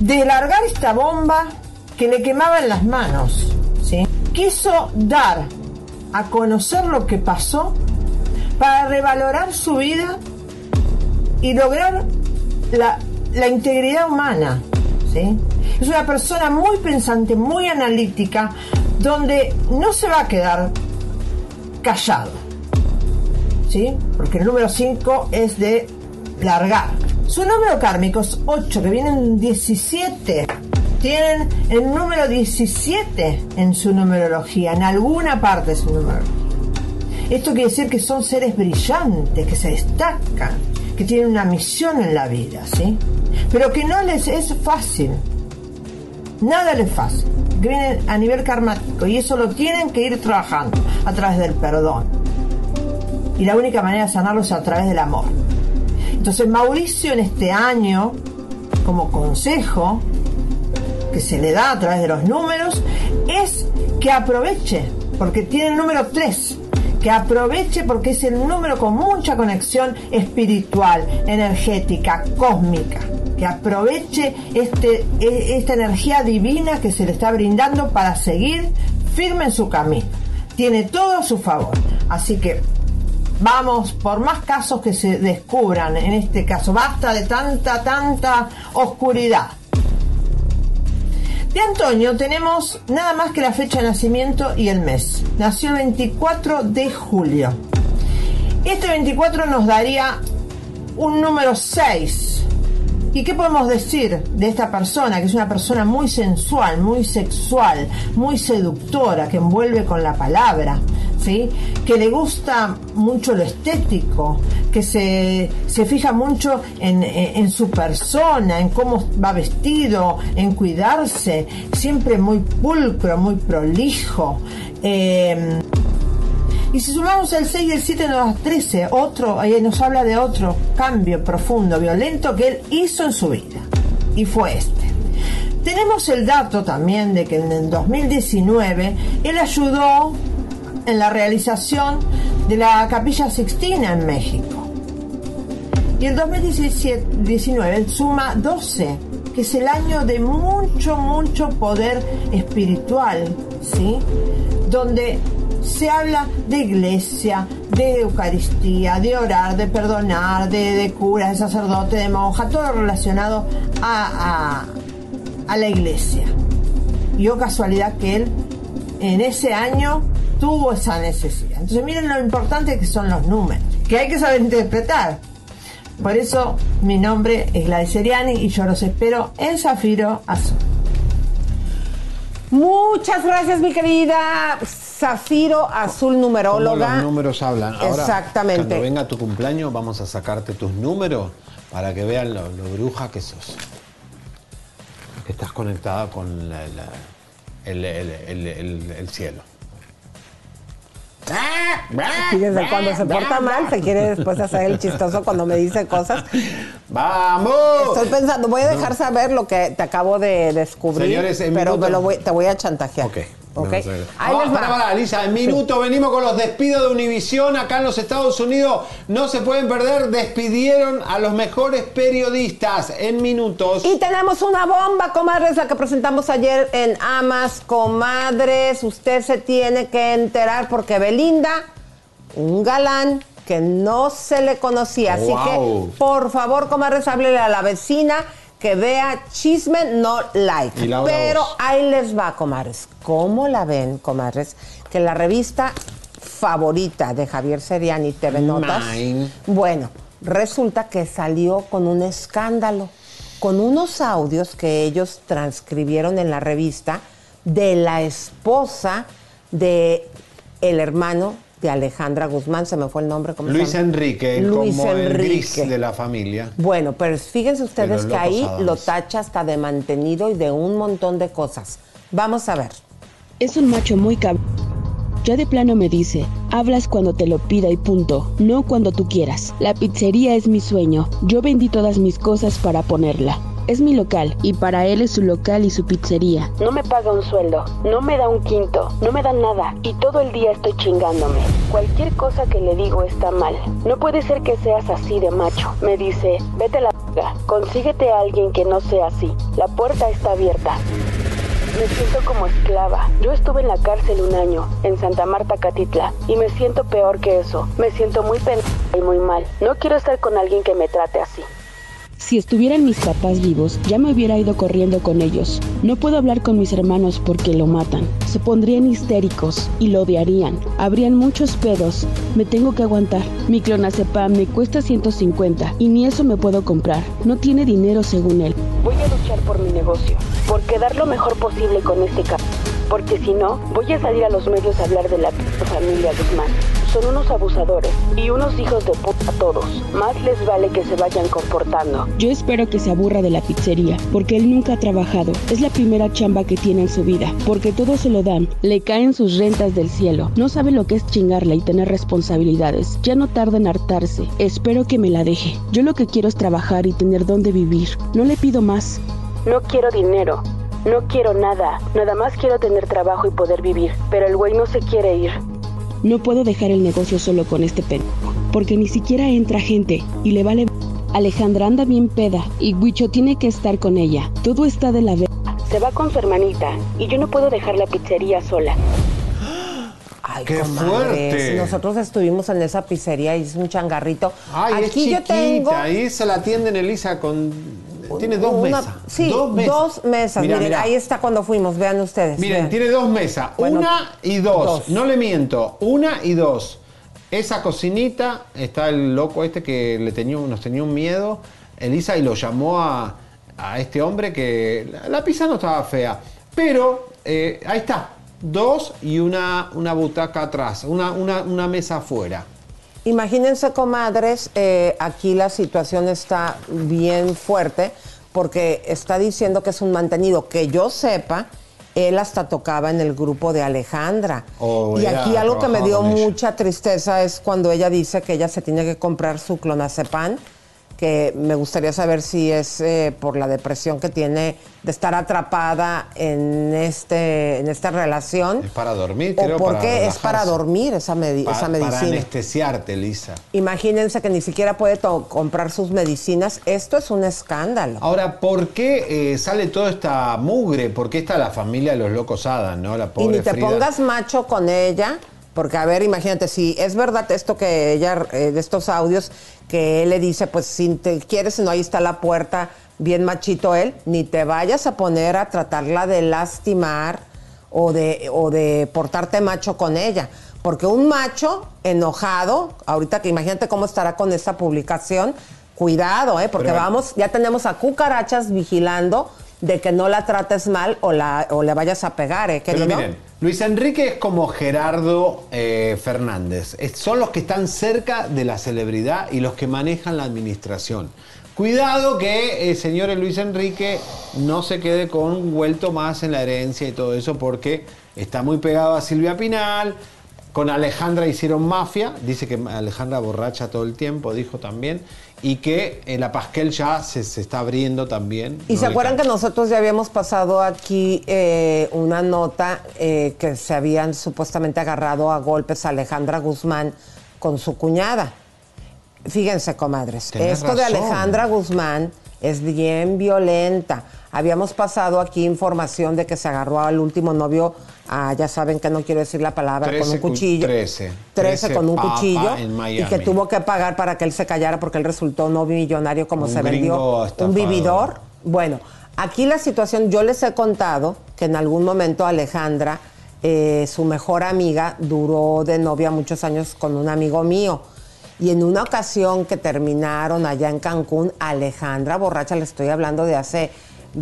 de largar esta bomba que le quemaba en las manos. ¿sí? Quiso dar a conocer lo que pasó para revalorar su vida y lograr la, la integridad humana. ¿sí? Es una persona muy pensante, muy analítica, donde no se va a quedar callado. ¿sí? Porque el número 5 es de largar. Su número kármico es 8, que vienen 17. Tienen el número 17 en su numerología, en alguna parte de su numerología. Esto quiere decir que son seres brillantes, que se destacan, que tienen una misión en la vida, ¿sí? Pero que no les es fácil. Nada les es fácil. Que vienen a nivel karmático y eso lo tienen que ir trabajando a través del perdón. Y la única manera de sanarlo es a través del amor. Entonces Mauricio en este año, como consejo que se le da a través de los números, es que aproveche, porque tiene el número 3, que aproveche porque es el número con mucha conexión espiritual, energética, cósmica. Que aproveche este, e- esta energía divina que se le está brindando para seguir firme en su camino. Tiene todo a su favor. Así que vamos por más casos que se descubran en este caso. Basta de tanta, tanta oscuridad. De Antonio tenemos nada más que la fecha de nacimiento y el mes. Nació el 24 de julio. Este 24 nos daría un número 6. ¿Y qué podemos decir de esta persona? Que es una persona muy sensual, muy sexual, muy seductora, que envuelve con la palabra, ¿sí? Que le gusta mucho lo estético, que se, se fija mucho en, en- su persona, en cómo va vestido, en cuidarse, siempre muy pulcro, muy prolijo. Eh, y si sumamos el 6 y el 7 nos da 13, otro, ahí nos habla de otro cambio profundo, violento que él hizo en su vida. Y fue este. Tenemos el dato también de que en el 2019 él ayudó en la realización de la Capilla Sixtina en México. Y el 2019 él suma 12, que es el año de mucho, mucho poder espiritual, ¿sí? Donde se habla de iglesia, de Eucaristía, de orar, de perdonar, de, de cura, de sacerdote, de monja, todo relacionado a, a, a la iglesia. Y oh casualidad que él en ese año tuvo esa necesidad. Entonces miren lo importante que son los números, que hay que saber interpretar. Por eso mi nombre es Gladys Seriani y yo los espero en Zafiro Azul. Muchas gracias, mi querida Zafiro Azul Como Numeróloga. los números hablan. Ahora, Exactamente. Cuando venga tu cumpleaños, vamos a sacarte tus números para que vean lo, lo bruja que sos. Que estás conectada con la- la- el, el- el- el- el cielo. Fíjense, cuando se porta mal, se quiere después hacer el chistoso cuando me dice cosas. ¡Vamos! Estoy pensando, voy a dejar saber lo que te acabo de descubrir, Señores, en pero minuto- me lo voy- te voy a chantajear. Ok. ¿Ok? Vamos a ver. Ahí Ah, les va. pará, pará, Lisa, en minuto venimos con los despidos de Univisión acá en los Estados Unidos. No se pueden perder, despidieron a los mejores periodistas en minutos. Y tenemos una bomba, comadres, la que presentamos ayer en Amas, comadres. Usted se tiene que enterar porque Belinda, un galán que no se le conocía. Así Wow. que, por favor, comadres, háblele a la vecina que vea chisme, no like. Pero ahí les va, comadres. ¿Cómo la ven, comadres? Que la revista favorita de Javier Seriani, TV Notas, Mine. bueno, resulta que salió con un escándalo, con unos audios que ellos transcribieron en la revista de la esposa de el hermano de Alejandra Guzmán, se me fue el nombre, ¿cómo se Luis? Enrique, Luis como el gris Enrique. de la familia. Bueno, pero fíjense ustedes que ahí Adams. lo tacha hasta de mantenido y de un montón de cosas. Vamos a ver. Es un macho muy cabrón. Ya de plano me dice, hablas cuando te lo pida y punto, no cuando tú quieras. La pizzería es mi sueño, yo vendí todas mis cosas para ponerla. Es mi local y para él es su local y su pizzería. No me paga un sueldo, no me da un quinto, no me da nada y todo el día estoy chingándome. Cualquier cosa que le digo está mal. No puede ser que seas así de macho. Me dice, vete a la consíguete a alguien que no sea así. La puerta está abierta. Me siento como esclava. Yo estuve en la cárcel un año, en Santa Marta, Catitla, y me siento peor que eso. Me siento muy pendeja y muy mal. No quiero estar con alguien que me trate así. Si estuvieran mis papás vivos, ya me hubiera ido corriendo con ellos. No puedo hablar con mis hermanos porque lo matan. Se pondrían histéricos y lo odiarían. Habrían muchos pedos. Me tengo que aguantar. Mi clonazepam me cuesta 150 y ni eso me puedo comprar. No tiene dinero según él. Voy a luchar por mi negocio, por quedar lo mejor posible con este cap. Porque si no, voy a salir a los medios a hablar de la familia Guzmán. Son unos abusadores y unos hijos de puta todos. Más les vale que se vayan comportando. Yo espero que se aburra de la pizzería, porque él nunca ha trabajado. Es la primera chamba que tiene en su vida, porque todo se lo dan. Le caen sus rentas del cielo. No sabe lo que es chingarla y tener responsabilidades. Ya no tarda en hartarse. Espero que me la deje. Yo lo que quiero es trabajar y tener dónde vivir. No le pido más. No quiero dinero. No quiero nada. Nada más quiero tener trabajo y poder vivir. Pero el güey no se quiere ir. No puedo dejar el negocio solo con este pendejo, porque ni siquiera entra gente y le vale. Alejandra anda bien peda y Huicho tiene que estar con ella. Todo está de la verga. Se va con su hermanita y yo no puedo dejar la pizzería sola. Ay, ¡Qué comadres, fuerte! Nosotros estuvimos en esa pizzería y es un changarrito. Ay, es Aquí yo chiquita, tengo ahí se la atienden Elisa con... Tiene dos una- mesas. Sí, dos mesas. dos mesas. Mira, Miren, ahí está cuando fuimos, vean ustedes. Miren, vean. tiene dos mesas. Bueno, una y dos. dos. No le miento. Una y dos. Esa cocinita, está el loco este que le tenía, nos tenía un miedo, Elisa, y lo llamó a, a este hombre que la, la pizza no estaba fea. Pero eh, ahí está. Dos y una, una butaca atrás. Una, una, una mesa afuera. Imagínense, comadres, eh, aquí la situación está bien fuerte porque está diciendo que es un mantenido. Que yo sepa, él hasta tocaba en el grupo de Alejandra. Oh, y aquí algo que me dio mucha tristeza es cuando ella dice que ella se tiene que comprar su clonazepam, que me gustaría saber si es eh, por la depresión que tiene de estar atrapada en, este, en esta relación. Es para dormir, O creo. para porque es para dormir esa, medi- Pa- esa Para medicina. anestesiarte, Elisa. Imagínense que ni siquiera puede comprar sus medicinas. Esto es un escándalo. Ahora, ¿por qué eh, sale toda esta mugre? ¿Por qué está la familia de los locos Adam, no? La Y pobre ni te Frida. pongas macho con ella, porque a ver, imagínate, si es verdad esto que ella, eh, de estos audios, que él le dice, pues si te quieres, no, ahí está la puerta, bien machito él, ni te vayas a poner a tratarla de lastimar o de, o de portarte macho con ella. Porque un macho enojado, ahorita que imagínate cómo estará con esta publicación, cuidado, ¿eh? porque Pero- vamos, ya tenemos a cucarachas vigilando de que no la trates mal o, la, o le vayas a pegar, ¿eh, Pero miren, Luis Enrique es como Gerardo eh, Fernández. Es- son los que están cerca de la celebridad y los que manejan la administración. Cuidado que, eh, señores Luis Enrique, no se quede con un vuelto más en la herencia y todo eso porque está muy pegado a Silvia Pinal. Con Alejandra hicieron mafia. Dice que Alejandra borracha todo el tiempo, dijo también. Y que eh, la Pasquel ya se, se está abriendo también. Y No se acuerdan que nosotros ya habíamos pasado aquí eh, una nota eh, que se habían supuestamente agarrado a golpes a Alejandra Guzmán con su cuñada. Fíjense, comadres, Tenés esto de. Alejandra Guzmán es bien violenta. Habíamos pasado aquí información de que se agarró al último novio, a, ya saben que no quiero decir la palabra, con un 13 cu- cuchillo. 13. 13 con un cuchillo en y que tuvo que pagar para que él se callara porque él resultó no millonario como Un se vendió. estafador. Un vividor. Bueno, aquí la situación, yo les he contado que en algún momento Alejandra, eh, su mejor amiga, duró de novia muchos años con un amigo mío. Y en una ocasión que terminaron allá en Cancún, Alejandra, borracha, le estoy hablando de hace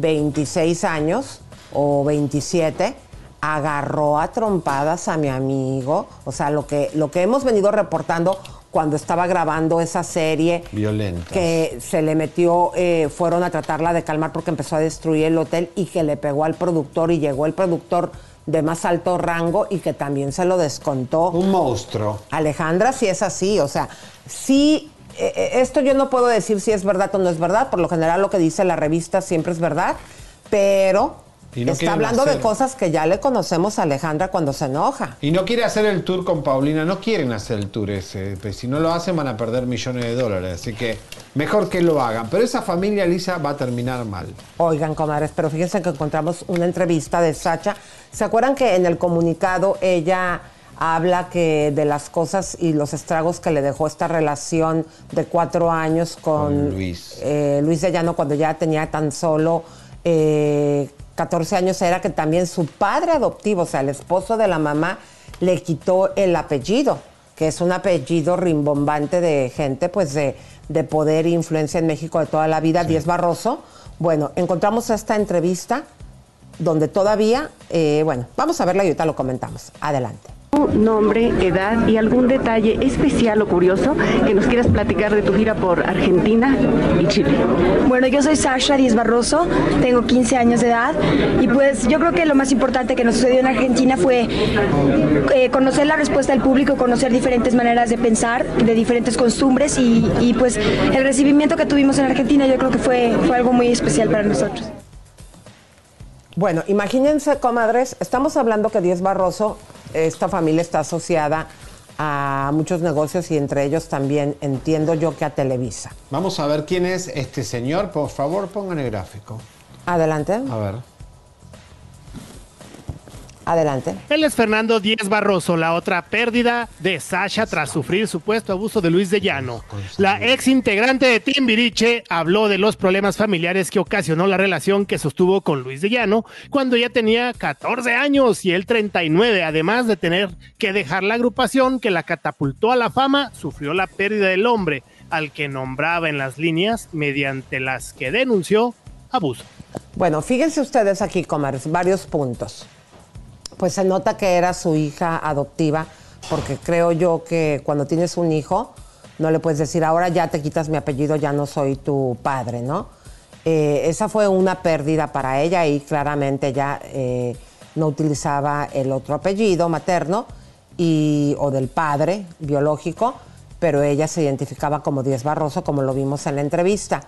26 años o 27, agarró a trompadas a mi amigo. O sea, lo que, lo que hemos venido reportando cuando estaba grabando esa serie Violenta. que se le metió, eh, fueron a tratarla de calmar porque empezó a destruir el hotel y que le pegó al productor y llegó el productor de más alto rango y que también se lo descontó. Un monstruo. Alejandra, sí es así, o sea, sí, esto yo no puedo decir si es verdad o no es verdad, por lo general lo que dice la revista siempre es verdad, pero no está hablando de cosas que ya le conocemos a Alejandra cuando se enoja. Y no quiere hacer el tour con Paulina, no quieren hacer el tour ese. pues si no lo hacen van a perder millones de dólares. Así que mejor que lo hagan. Pero esa familia, Lisa, va a terminar mal. Oigan, comadres, pero fíjense que encontramos una entrevista de Sacha. ¿Se acuerdan que en el comunicado ella habla que de las cosas y los estragos que le dejó esta relación de cuatro años con, Con Luis. eh, Luis de Llano cuando ya tenía tan solo eh, 14 años? Era que también su padre adoptivo, o sea, el esposo de la mamá, le quitó el apellido, que es un apellido rimbombante de gente, pues de, de poder e influencia en México de toda la vida, Diez Barroso. Bueno, encontramos esta entrevista donde todavía, eh, bueno, vamos a verla y ahorita lo comentamos. Adelante. Nombre, edad y algún detalle especial o curioso que nos quieras platicar de tu gira por Argentina y Chile. Bueno, yo soy Sasha Díez Barroso, tengo 15 años de edad y pues yo creo que lo más importante que nos sucedió en Argentina fue eh, conocer la respuesta del público, conocer diferentes maneras de pensar, de diferentes costumbres y, y, pues el recibimiento que tuvimos en Argentina yo creo que fue, fue algo muy especial para nosotros. Bueno, imagínense, comadres, estamos hablando que Díez Barroso, esta familia está asociada a muchos negocios y entre ellos también entiendo yo que a Televisa. Vamos a ver quién es este señor. Por favor, pongan el gráfico. Adelante. A ver. Adelante. Él es Fernando Díez Barroso, la otra pérdida de Sasha tras sufrir supuesto abuso de Luis de Llano. La ex integrante de Timbiriche habló de los problemas familiares que ocasionó la relación que sostuvo con Luis de Llano cuando ella tenía 14 años y él 39, además de tener que dejar la agrupación que la catapultó a la fama, sufrió la pérdida del hombre al que nombraba en las líneas mediante las que denunció abuso. Bueno, fíjense ustedes aquí, comadres, varios puntos. Pues se nota que era su hija adoptiva, porque creo yo que cuando tienes un hijo, no le puedes decir, ahora ya te quitas mi apellido, ya no soy tu padre, ¿no? Eh, esa fue una pérdida para ella y claramente ya eh, no utilizaba el otro apellido materno y, o del padre biológico, pero ella se identificaba como Díez Barroso, como lo vimos en la entrevista.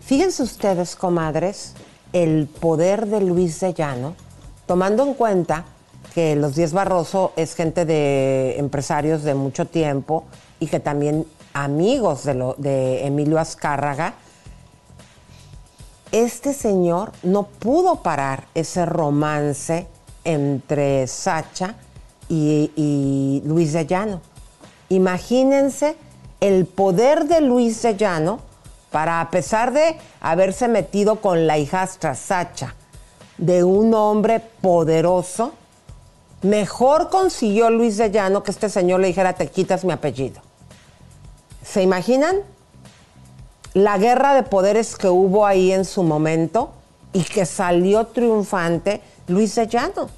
Fíjense ustedes, comadres, el poder de Luis de Llano, tomando en cuenta que los Díez Barroso es gente de empresarios de mucho tiempo y que también amigos de Emilio Azcárraga, este señor no pudo parar ese romance entre Sacha y, y Luis de Llano. Imagínense el poder de Luis de Llano para, a pesar de haberse metido con la hijastra Sacha, de un hombre poderoso, mejor consiguió Luis de Llano que este señor le dijera, te quitas mi apellido. ¿Se imaginan? La guerra de poderes que hubo ahí en su momento y que salió triunfante Luis de Llano.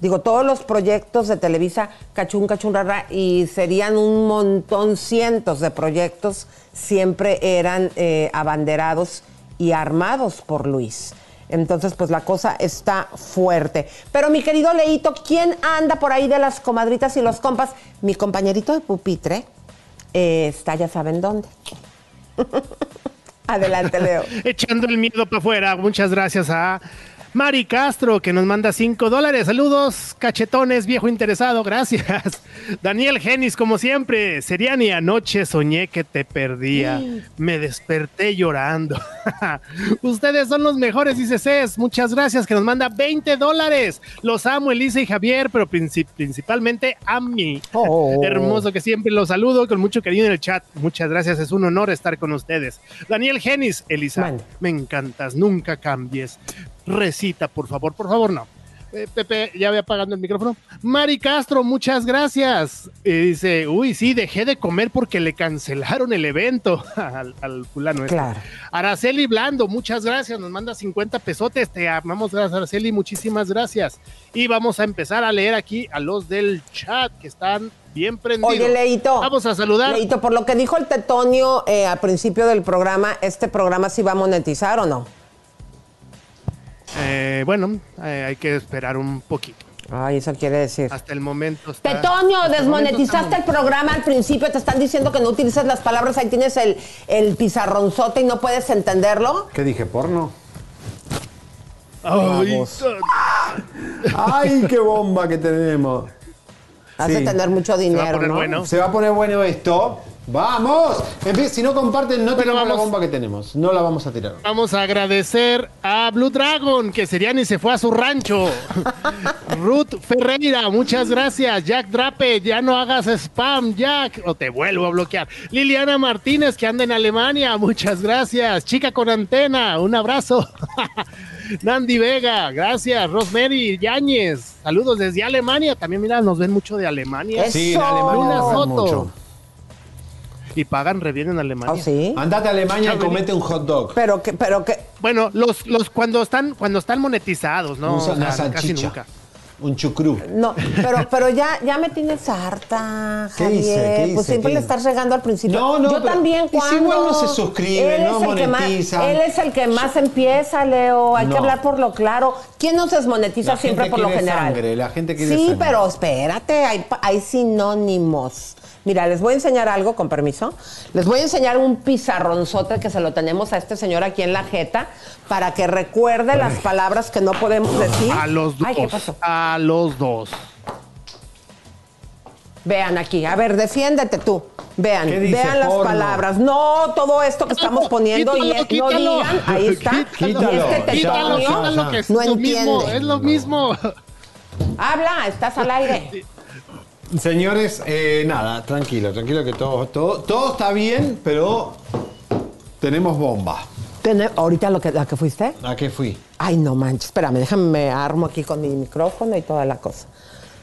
Digo, todos los proyectos de Televisa, cachún, cachún, rara, y serían un montón, cientos de proyectos, siempre eran eh, abanderados y armados por Luis. Entonces, pues la cosa está fuerte. Pero mi querido Leito, ¿quién anda por ahí de las comadritas y los compas? Mi compañerito de pupitre eh, está, ya saben dónde. Adelante, Leo. Echando el miedo para afuera. Muchas gracias a Mari Castro, que nos manda 5 dólares. Saludos, cachetones, viejo interesado, gracias. Daniel Genis, como siempre. Seriani, anoche soñé que te perdía. Me desperté llorando. Ustedes son los mejores, dice Cés. Muchas gracias, que nos manda 20 dólares. Los amo, Elisa y Javier, pero princip- principalmente a mí. Oh. Hermoso que siempre los saludo con mucho cariño en el chat. Muchas gracias, es un honor estar con ustedes. Daniel Genis, Elisa, me encantas, nunca cambies. Recita, por favor, por favor, no. Eh, Pepe, ya voy apagando el micrófono. Mari Castro, muchas gracias. Dice, uy, sí, dejé de comer porque le cancelaron el evento al, al fulano. este. Claro. Araceli Blando, muchas gracias. Nos manda 50 pesotes. Te amamos, gracias, Araceli. Muchísimas gracias. Y vamos a empezar a leer aquí a los del chat que están bien prendidos. Oye, Leito. Vamos a saludar. Leito, por lo que dijo el Tetonio eh, al principio del programa, ¿este programa sí va a monetizar o no? Eh, bueno, eh, hay que esperar un poquito. Ay, eso quiere decir. Hasta el momento. está- el momento desmonetizaste el programa al principio, te están diciendo que no utilices las palabras, ahí tienes el, el pizarronzote y no puedes entenderlo. ¿Qué dije? ¿Porno? Ay. ¡Ay, qué bomba que tenemos! Has de tener mucho dinero, ¿no? Se va a poner bueno esto. ¡Vamos! Empie- Si no comparten, no tiramos la vamos. bomba que tenemos. No la vamos a tirar. Vamos a agradecer a Blue Dragon, que sería ni se fue a su rancho. Ruth Ferreira, muchas gracias. Jack Drape, ya no hagas spam, Jack, o te vuelvo a bloquear. Liliana Martínez, que anda en Alemania, muchas gracias. Chica con antena, un abrazo. Nandi Vega, gracias. Rosemary Yáñez, saludos desde Alemania. También, mira, nos ven mucho de Alemania. Sí, en Alemania Luna Soto. mucho. Y pagan re bien en Alemania. ¿Oh, sí? Andate a Alemania y comete un hot dog. Pero que, pero que. Bueno, los, los cuando están, cuando están monetizados, ¿no? Un sa- O sea, una casi salchicha. nunca. Un chucrú. No, pero, pero ya, ya me tienes harta, ¿Qué Javier. hice? ¿Qué hice? Pues siempre ¿Qué le estás regando al principio. No, no, Yo pero- también cuando. igual no se suscribe, él no es el que más, monetiza. Él es el que más empieza, Leo. Hay que hablar por lo claro. ¿Quién nos desmonetiza La siempre gente por lo quiere general? sangre, la gente quiere Sí, sangre. pero espérate, hay, hay sinónimos. Mira, les voy a enseñar algo, con permiso. Les voy a enseñar un pizarronzote que se lo tenemos a este señor aquí en la jeta para que recuerde las palabras que no podemos decir. A los dos. Ay, ¿qué pasó? A los dos. Vean aquí, a ver, defiéndete tú. Vean, ¿Qué dice vean las porno? palabras. No todo esto que estamos poniendo y quítalo, es- no digan, ahí está. Quítalo, y este Quítalo, quítalo, que es no lo mismo, es lo mismo. Habla, estás al aire. Señores, eh, nada, tranquilo, tranquilo que todo, todo, todo está bien, pero tenemos bomba. Ahorita lo que, la que fuiste. ¿A qué fui? Ay, no manches, espérame, déjame me armo aquí con mi micrófono y toda la cosa.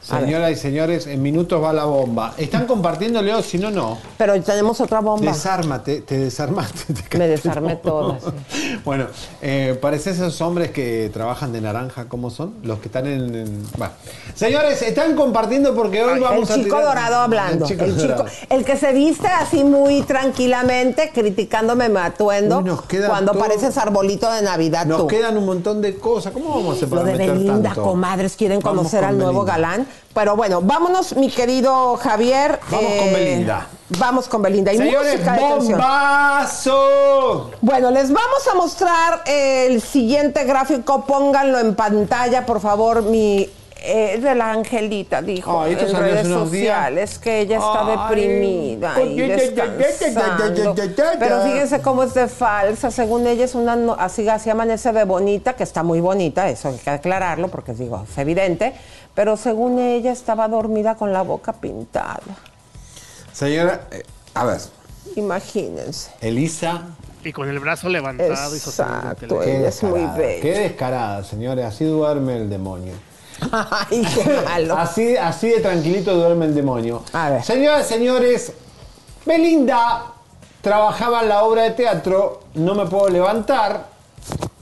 Señoras y señores, en minutos va la bomba. ¿Están compartiendo, Leo? Si no, no. pero tenemos otra bomba. Desármate, te desarmaste. te Me desarmé toda, Bueno, eh, parece esos hombres que trabajan de naranja, ¿cómo son? Los que están en... en- Bueno. Señores, están compartiendo porque hoy El vamos a chico tirar- dorado hablando. El chico El, chico- dorado. el que se viste así muy tranquilamente, criticándome mi atuendo, Uy, cuando todo- pareces arbolito de Navidad Nos tú. quedan un montón de cosas. ¿Cómo vamos a para Lo de Belinda, tanto? comadres, quieren Vamos conocer con al nuevo galán. Pero bueno, vámonos, mi querido Javier. Vamos con Belinda. Vamos con Belinda. Y Señores, música de tensión. bombazo. Bueno, les vamos a mostrar el siguiente gráfico. Pónganlo en pantalla, por favor, mi. eh, de la Angelita, dijo esto en redes días. sociales que ella está Ay. deprimida y descansando. Pero fíjense cómo es de falsa. Según ella es una, no- así, así amanece de bonita, que está muy bonita, eso hay que aclararlo porque digo, es evidente. Pero según ella estaba dormida con la boca pintada. Señora, eh, a ver, Imagínense. Elisa. Y con el brazo levantado y Exacto, teléfono. Qué ella es muy descarada, bella. Qué descarada, señores. Así duerme el demonio. Ay, qué malo. Así, así de tranquilito duerme el demonio. A ver. Señoras y señores, Belinda trabajaba en la obra de teatro No me puedo levantar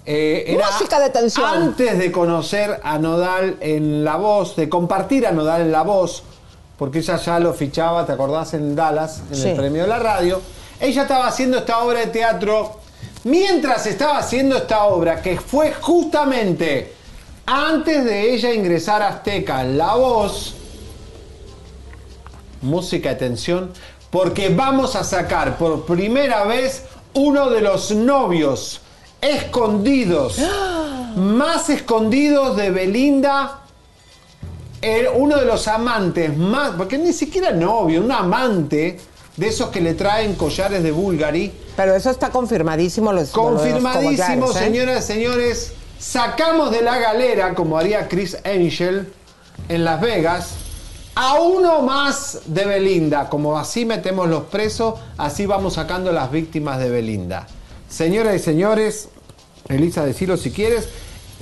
eh, era Música de tensión. Antes de conocer a Nodal en La Voz, de compartir a Nodal en La Voz, porque ella ya lo fichaba, ¿te acordás? En Dallas, en Sí. el premio de la radio. Ella estaba haciendo esta obra de teatro. Mientras estaba haciendo esta obra, que fue justamente antes de ella ingresar a Azteca en La Voz, música de tensión, porque vamos a sacar por primera vez uno de los novios escondidos, más escondidos de Belinda, el- uno de los amantes más, porque ni siquiera novio, un amante de esos que le traen collares de Bulgari. Pero eso está confirmadísimo. Los, Confirmadísimo, los ¿eh? señoras y señores. Sacamos de la galera, como haría Chris Angel en Las Vegas, a uno más de Belinda. Como así metemos los presos, así vamos sacando las víctimas de Belinda. Señoras y señores, Elisa, decilo si quieres.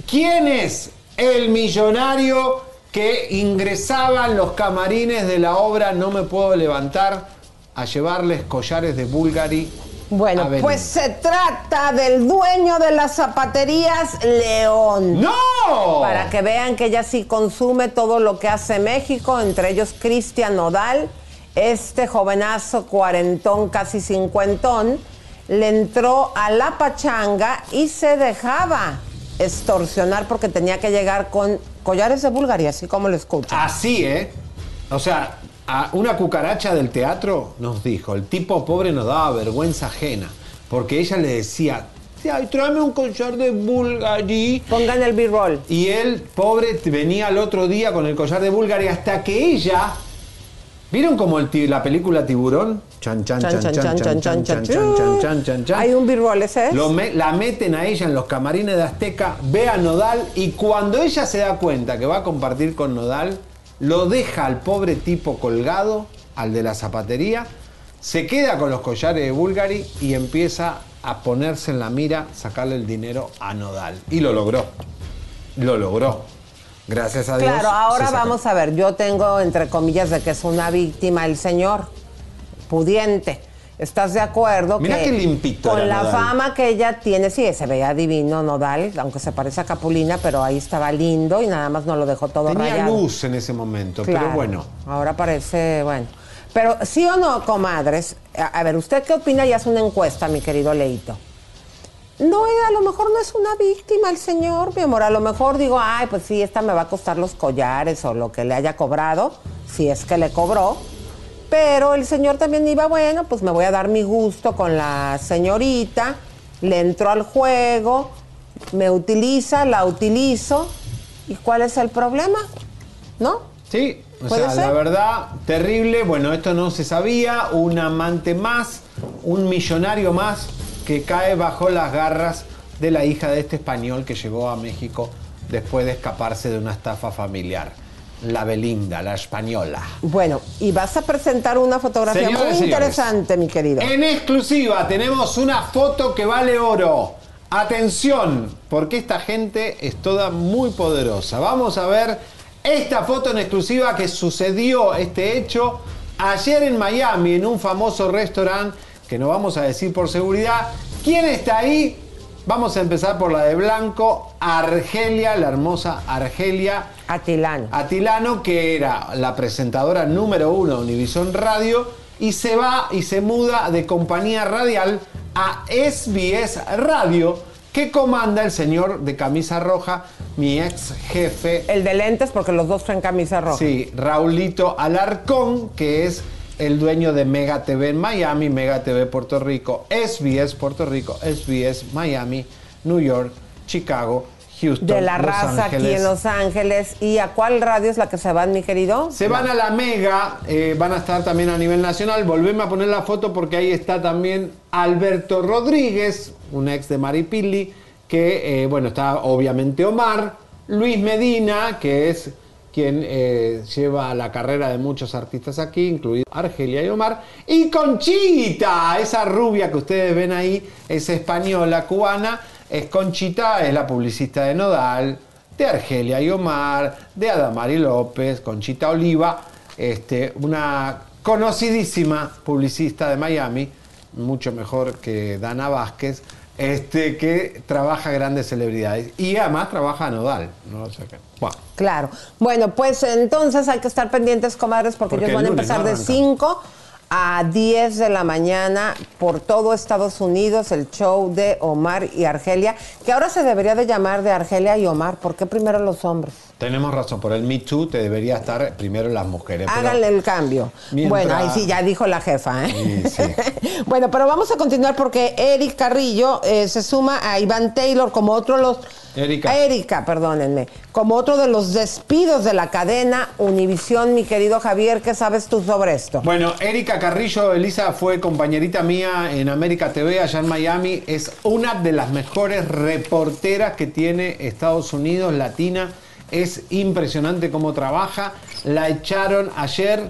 ¿Quién es el millonario que ingresaba en los camarines de la obra No me puedo levantar a llevarles collares de Bulgari? Bueno, pues se trata del dueño de las zapaterías León. ¡No! Para que vean que ella sí consume todo lo que hace México, entre ellos Cristian Nodal, este jovenazo cuarentón, casi cincuentón, le entró a la pachanga y se dejaba extorsionar porque tenía que llegar con collares de Bulgaria, así como lo escucha. Así, ¿eh? O sea, a una cucaracha del teatro nos dijo, el tipo pobre nos daba vergüenza ajena, porque ella le decía, "Ay, tráeme un collar de Bulgari. Pongan el b-roll. Y él, pobre, venía al otro día con el collar de Bulgari hasta que ella... ¿Vieron como el la película Tiburón? Chan, chan, chan, chan, chan, chan, chan, chan, chan, chan. Hay un b-roll, ese es. La meten a ella en los camarines de Azteca, ve a Nodal y cuando ella se da cuenta que va a compartir con Nodal, lo deja al pobre tipo colgado, al de la zapatería, se queda con los collares de Bulgari y empieza a ponerse en la mira, sacarle el dinero a Nodal. Y lo logró. Lo logró. Gracias a Dios. Claro, ahora vamos a ver, yo tengo entre comillas de que es una víctima el señor, pudiente. ¿Estás de acuerdo? Mira que qué limpito Con la Nodal. fama que ella tiene, sí, se veía divino Nodal, aunque se parece a Capulina, pero ahí estaba lindo y nada más no lo dejó todo Tenía rayado. luz en ese momento, Claro, pero bueno. Ahora parece, bueno. Pero sí o no, comadres, a, a ver, ¿usted qué opina? Y hace una encuesta, mi querido Leito. No, eh, a lo mejor no es una víctima el señor, mi amor. A lo mejor digo, ay, pues sí, esta me va a costar los collares o lo que le haya cobrado, si es que le cobró. Pero el señor también iba, bueno, pues me voy a dar mi gusto con la señorita, le entró al juego, me utiliza, la utilizo. ¿Y cuál es el problema? ¿No? Sí, o ¿Puede sea, ser? la verdad, terrible. Bueno, esto no se sabía. Un amante más, un millonario más que cae bajo las garras de la hija de este español que llegó a México después de escaparse de una estafa familiar. La Belinda, la española. Bueno, y vas a presentar una fotografía muy señores, interesante, mi querido. En exclusiva tenemos una foto que vale oro. Atención, porque esta gente es toda muy poderosa. Vamos a ver esta foto en exclusiva que sucedió este hecho ayer en Miami, en un famoso restaurante que no vamos a decir por seguridad. ¿Quién está ahí? Vamos a empezar por la de blanco, Argelia, la hermosa Argelia. Atilano. Atilano, que era la presentadora número uno de Univisión Radio, y se va y se muda de compañía radial a SBS Radio, que comanda el señor de camisa roja, mi ex jefe. El de lentes, porque los dos traen camisa roja. Sí, Raulito Alarcón, que es el dueño de Mega TV en Miami, Mega TV Puerto Rico, SBS Puerto Rico, SBS Miami, New York, Chicago, Houston. De la Los raza aquí Ángeles. en Los Ángeles. ¿Y a cuál radio es la que se van, mi querido? Se van a la Mega, eh, van a estar también a nivel nacional. Volveme a poner la foto porque ahí está también Alberto Rodríguez, un ex de Maripili, que, eh, bueno, está obviamente Omar, Luis Medina, que es quien eh, lleva la carrera de muchos artistas aquí, incluido Argelia y Omar, y Conchita, esa rubia que ustedes ven ahí, es española, cubana, es Conchita, es la publicista de Nodal, de Argelia y Omar, de Adamari López, Conchita Oliva, este, una conocidísima publicista de Miami, mucho mejor que Dana Vázquez, este, que trabaja grandes celebridades. Y además trabaja Nodal. ¿no? O sea que, bueno. Claro. Bueno, pues entonces hay que estar pendientes, comadres, porque, Porque ellos van a el empezar ¿no? de Arranca. 5 a 10 de la mañana por todo Estados Unidos, el show de Omar y Argelia, que ahora se debería de llamar de Argelia y Omar. ¿Por qué primero los hombres? Tenemos razón, por el Me Too te debería estar primero las mujeres. Háganle el cambio. Mientras- Bueno, ahí sí, ya dijo la jefa. ¿eh? Sí, sí. Bueno, pero vamos a continuar porque Eric Carrillo eh, se suma a Iván Taylor como otro de los... Erika. Erika, perdónenme. Como otro de los despidos de la cadena Univisión, mi querido Javier, ¿qué sabes tú sobre esto? Bueno, Erika Carrillo, Elisa, fue compañerita mía en América TV allá en Miami. Es una de las mejores reporteras que tiene Estados Unidos, latina. Es impresionante cómo trabaja. La echaron ayer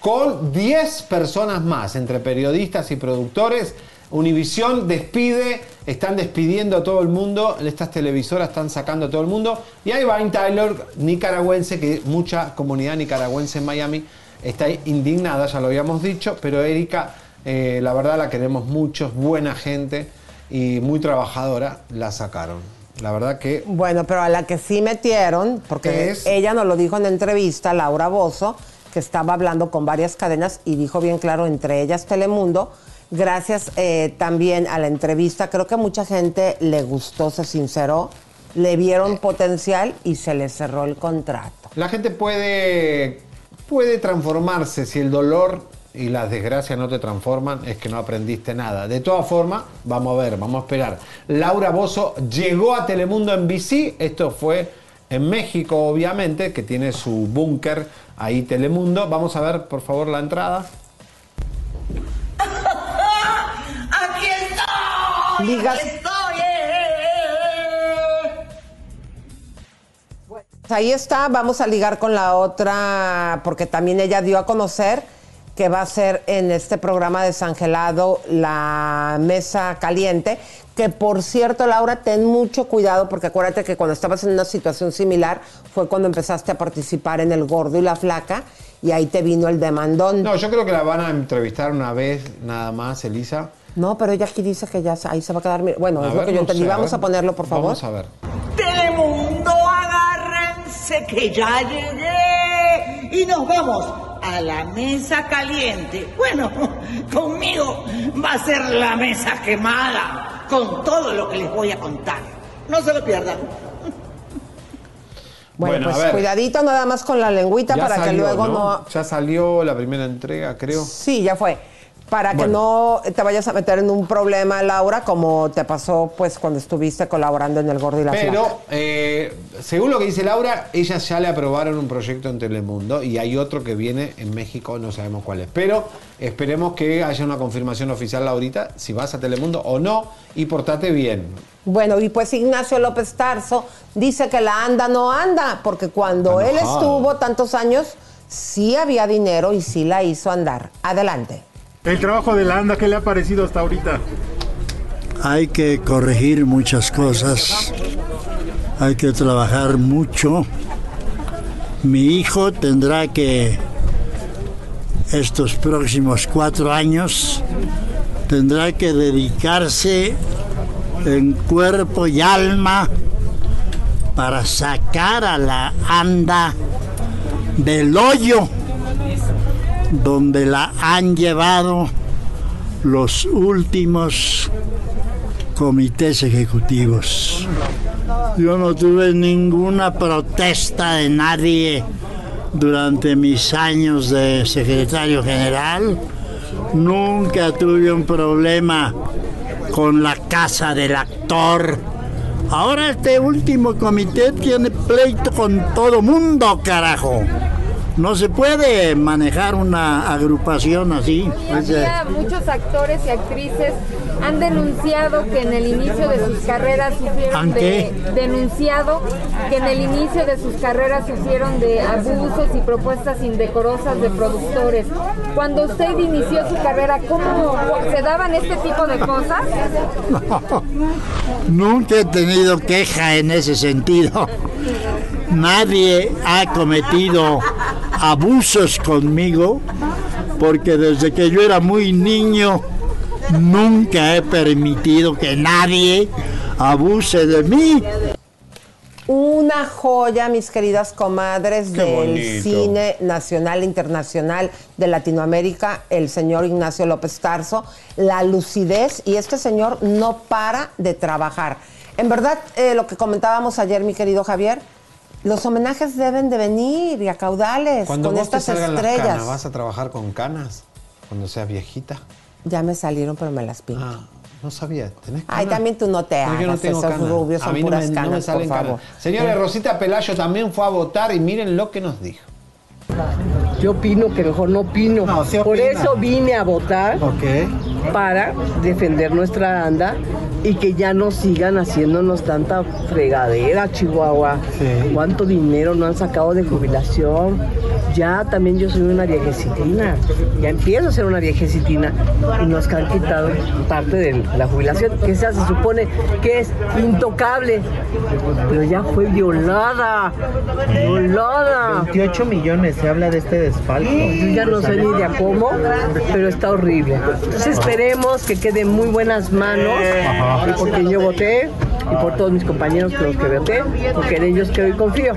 con 10 personas más, entre periodistas y productores. Univisión despide, están despidiendo a todo el mundo, estas televisoras están sacando a todo el mundo. Y ahí va Taylor, nicaragüense, que mucha comunidad nicaragüense en Miami está indignada, ya lo habíamos dicho, pero Erika, eh, la verdad la queremos mucho, es buena gente y muy trabajadora, la sacaron. La verdad que Bueno, pero a la que sí metieron, porque es? ella nos lo dijo en entrevista, Laura Bozo, que estaba hablando con varias cadenas y dijo bien claro, entre ellas Telemundo, gracias eh, también a la entrevista, creo que mucha gente le gustó, se sinceró, le vieron potencial y se le cerró el contrato. la gente puede, puede transformarse si el dolor y las desgracias no te transforman, es que no aprendiste nada. De todas formas, vamos a ver, vamos a esperar. Laura Bozo llegó a Telemundo en BC, esto fue en México, obviamente, que tiene su búnker ahí Telemundo. Vamos a ver, por favor, la entrada. ¡Aquí estoy! ¡Aquí estoy! eh, eh, Pues ahí está, vamos a ligar con la otra, porque también ella dio a conocer que va a ser en este programa desangelado la mesa caliente, que por cierto, Laura, ten mucho cuidado, porque acuérdate que cuando estabas en una situación similar fue cuando empezaste a participar en El Gordo y la Flaca, y ahí te vino el demandón. No, yo creo que la van a entrevistar una vez nada más, Elisa. No, pero ella aquí dice que ya se- ahí se va a quedar. Bueno, A es lo que yo no entendí. sé, a Vamos ver. a ponerlo, por favor. Vamos a ver. Telemundo, agárrense que ya llegué y nos vamos a la mesa caliente. Bueno, conmigo va a ser la mesa quemada con todo lo que les voy a contar. No se lo pierdan. Bueno, pues cuidadito nada más con la lengüita Ya para que luego no Ya salió la primera entrega, creo. Sí, ya fue. Para que no te vayas a meter en un problema, Laura, como te pasó pues cuando estuviste colaborando en El Gordo y la Flaca. Pero, eh, según lo que dice Laura, ellas ya le aprobaron un proyecto en Telemundo y hay otro que viene en México, no sabemos cuál es. Pero esperemos que haya una confirmación oficial, Laurita, si vas a Telemundo o no, y portate bien. Bueno, y pues Ignacio López Tarso dice que la anda no anda, porque cuando él estuvo tantos años, sí había dinero y sí la hizo andar. Adelante. El trabajo de la ANDA, ¿qué le ha parecido hasta ahorita? Hay que corregir muchas cosas, hay que trabajar mucho. Mi hijo tendrá que, estos próximos cuatro años, tendrá que dedicarse en cuerpo y alma para sacar a la anda del hoyo donde la han llevado los últimos comités ejecutivos. Yo no tuve ninguna protesta de nadie durante mis años de secretario general. Nunca tuve un problema con la casa del actor. Ahora este último comité tiene pleito con todo mundo, carajo. No se puede manejar una agrupación así. Muchos actores y actrices han denunciado que en el inicio de sus carreras sufrieron ¿Han de denunciado que en el inicio de sus carreras sufrieron de abusos y propuestas indecorosas de productores. Cuando usted inició su carrera, ¿cómo se daban este tipo de cosas? Nunca he tenido queja en ese sentido. Nadie ha cometido abusos conmigo porque desde que yo era muy niño Nunca he permitido que nadie abuse de mí. Una joya, mis queridas comadres Qué del bonito. cine nacional e internacional de Latinoamérica, el señor Ignacio López Tarso, la lucidez y este señor no para de trabajar. En verdad, eh, lo que comentábamos ayer, mi querido Javier, los homenajes deben de venir y a caudales Cuando con vos te estas salgan las estrellas. canas, vas a trabajar con canas cuando seas viejita. Ya me salieron, pero me las pinto. Ah, no sabía. ¿Tenés Ay, canas? también tú no te No, yo no hagas, tengo canas. rubios A mí no puras me- no me canas, salen por canas. favor. Señores, Eh. Rosita Pelayo también fue a votar y miren lo que nos dijo. Yo opino que mejor no opino. Por eso vine a votar para defender nuestra anda y que ya no sigan haciéndonos tanta fregadera, Chihuahua. ¿Cuánto dinero no han sacado de jubilación? Ya también yo soy una viejecitina. Ya empiezo a ser una viejecitina y nos han quitado parte de la jubilación, que esa se supone que es intocable. Pero ya fue violada. Violada. 28 millones, se habla de este desfalco. Yo ya no sé ni de a cómo, pero está horrible. Entonces esperemos que quede en muy buenas manos, y porque yo voté, y por todos mis compañeros con los que voté, porque en ellos creo y confío.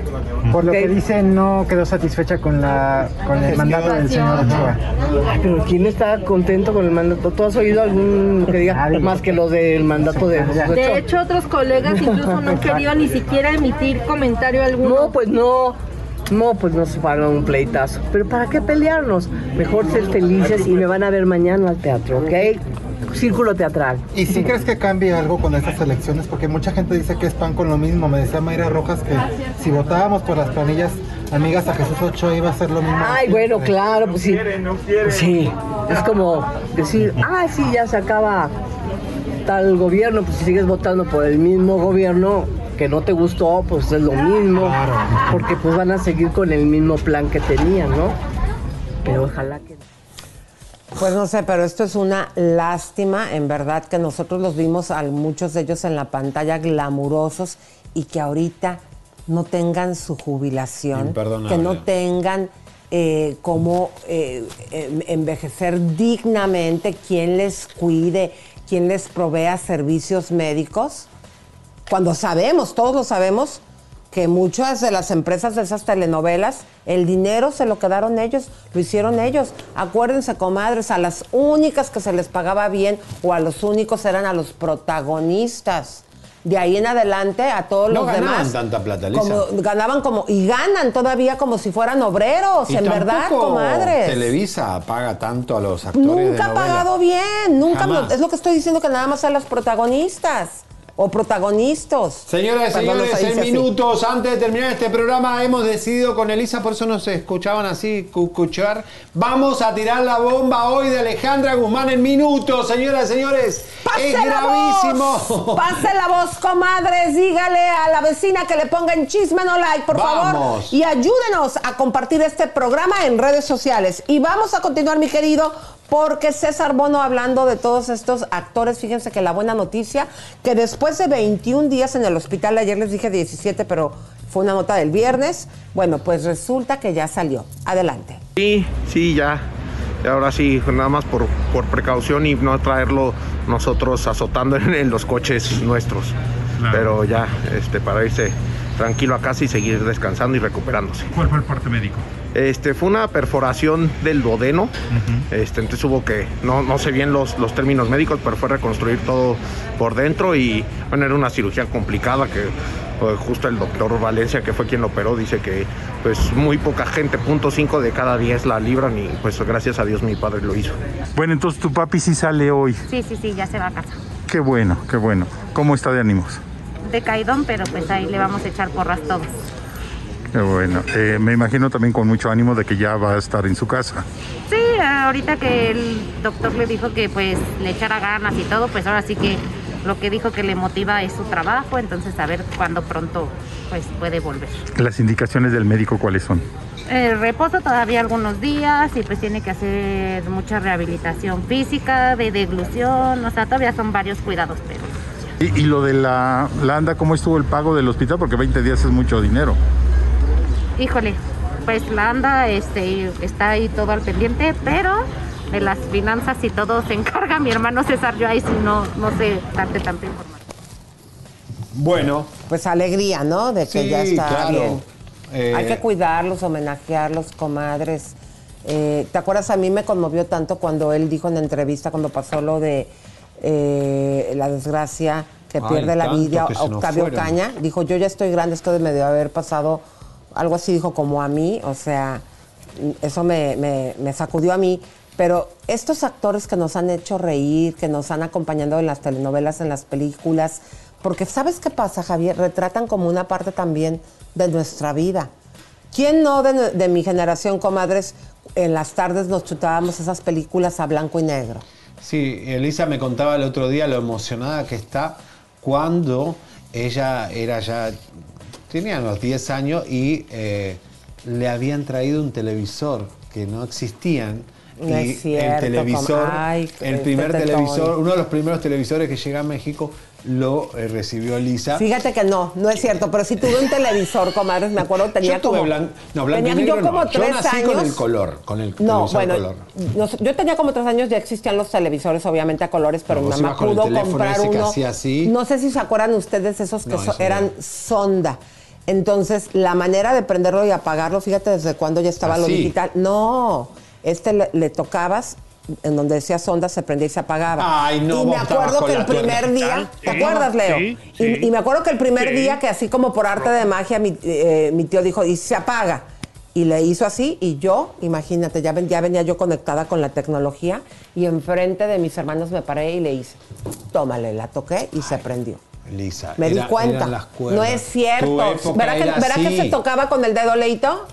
Por lo que dicen, no quedó satisfecha con, la, con el mandato del señor Ochoa. Ay, pero ¿quién está contento con el mandato? ¿Tú has oído algún que diga más que los del mandato de De hecho, otros colegas incluso no han querido ni siquiera emitir comentario alguno. No, pues no. No, pues nos pagan un pleitazo. Pero ¿para qué pelearnos? Mejor ser felices y me van a ver mañana al teatro, ¿ok? Círculo teatral. ¿Y si crees que cambie algo con estas elecciones? Porque mucha gente dice que es pan con lo mismo. Me decía Mayra Rojas que si votábamos por las planillas amigas a Jesús Ochoa iba a ser lo mismo. Ay, bueno, claro, pues sí. Pues sí, es como decir, ah, sí, ya se acaba tal gobierno, pues si sigues votando por el mismo gobierno que no te gustó, pues es lo mismo, porque pues van a seguir con el mismo plan que tenían, ¿no? Pero ojalá que... Pues no sé, pero esto es una lástima, en verdad, que nosotros los vimos a muchos de ellos en la pantalla glamurosos y que ahorita no tengan su jubilación, que no tengan eh, cómo eh, em- envejecer dignamente, quién les cuide, quién les provea servicios médicos, cuando sabemos, todos lo sabemos, que muchas de las empresas de esas telenovelas, el dinero se lo quedaron ellos, lo hicieron ellos. Acuérdense, comadres, a las únicas que se les pagaba bien o a los únicos eran a los protagonistas. De ahí en adelante a todos No los ganaban demás. tanta plata, Lisa. como- ganaban como, y ganan todavía como si fueran obreros, Y en verdad, comadres. Televisa paga tanto a los actores Nunca ha pagado bien, nunca. Jamás. Es lo que estoy diciendo que nada más a las protagonistas o protagonistas. Señoras y señores, se en así. minutos antes de terminar este programa hemos decidido con Elisa, por eso nos escuchaban así cucuchar. Vamos a tirar la bomba hoy de Alejandra Guzmán en minutos, señoras y señores. ¡Pase es la gravísimo. voz! ¡Pase la voz, comadres! Dígale a la vecina que le ponga en chisme no like, por favor. Vamos. Y ayúdenos a compartir este programa en redes sociales. Y vamos a continuar, mi querido, porque César Bono hablando de todos estos actores, fíjense que la buena noticia, que después de 21 días en el hospital, ayer les dije 17, pero fue una nota del viernes, bueno, pues resulta que ya salió. Adelante. Sí, sí, ya. Y Ahora sí, nada más por, por precaución y no traerlo nosotros azotando en, en los coches nuestros. Pero ya, este, para irse tranquilo a casa y seguir descansando y recuperándose. ¿Cuál fue el parte médico? Este, fue una perforación del duodeno. este, entonces hubo que, no, no sé bien los, los términos médicos, pero fue reconstruir todo por dentro y bueno, era una cirugía complicada que pues, justo el doctor Valencia, que fue quien lo operó, dice que pues muy poca gente, punto cinco de cada 10 la libran y pues gracias a Dios mi padre lo hizo. Bueno, entonces tu papi sí sale hoy. Sí, sí, sí, ya se va a casa. Qué bueno, qué bueno. ¿Cómo está de ánimos? Decaidón, pero pues ahí le vamos a echar porras todos. Bueno. Eh, me imagino también con mucho ánimo de que ya va a estar en su casa. Sí, ahorita que el doctor le dijo que pues le echara ganas y todo, pues ahora sí que lo que dijo que le motiva es su trabajo, entonces a ver cuándo pronto pues puede volver. Las indicaciones del médico, ¿cuáles son? Eh, reposo todavía algunos días y pues tiene que hacer mucha rehabilitación física, de deglución, o sea, todavía son varios cuidados, pero Y, y lo de la, la anda, ¿cómo estuvo el pago del hospital? Porque 20 días es mucho dinero. Híjole, pues la anda este, está ahí todo al pendiente, pero de las finanzas y todo se encarga mi hermano César. Yo ahí sí no, no sé darte tanta información. Bueno. Pues alegría, ¿no? De que Sí, ya está claro. bien. Eh, Hay que cuidarlos, homenajearlos, comadres. Eh, ¿Te acuerdas? A mí me conmovió tanto cuando él dijo en entrevista, cuando pasó lo de eh, la desgracia que Ay, pierde la vida Octavio. Caña. Dijo, yo ya estoy grande, esto me debe haber pasado, algo así dijo como a mí, o sea, eso me, sacudió a mí. Pero estos actores que nos han hecho reír, que nos han acompañado en las telenovelas, en las películas, porque ¿sabes qué pasa, Javier? Retratan como una parte también de nuestra vida. ¿Quién no de, de mi generación, comadres, en las tardes nos chutábamos esas películas a blanco y negro? Sí, Elisa me contaba el otro día lo emocionada que está cuando ella era ya, tenía unos 10 años y eh, le habían traído un televisor que no existían. No y cierto, el televisor, ay, el este primer televisor, uno de los primeros televisores que llega a México lo eh, recibió Elisa. Fíjate que no, no es cierto, pero sí tuve un televisor, comadres, me acuerdo, tenía yo tuve como... blan- no, blanco y tenía negro yo como no. Yo nací años. con el color, con el No, bueno, color. no yo tenía como tres años, ya existían los televisores, obviamente a colores, pero mi mamá pudo comprar uno. así. No sé si se acuerdan ustedes esos que so- eran sonda. Entonces, la manera de prenderlo y apagarlo, fíjate desde cuándo ya estaba lo digital. No, este le, le tocabas en donde decía sonda se prendía y se apagaba. Ay, no, y me acuerdo que el primer tuerca. día, Sí, ¿te acuerdas, Leo? sí, Y- sí. Y, me acuerdo que el primer Sí. día que así como por arte de magia mi, eh, mi tío dijo, y se apaga. Y le hizo así y yo, imagínate, ya, ven- ya venía yo conectada con la tecnología y enfrente de mis hermanos me paré y le hice, tómale, la toqué y se prendió. Elisa. Me di cuenta. las. No es cierto. Tu época ¿Verá, que, verá que se tocaba con el dedo leito?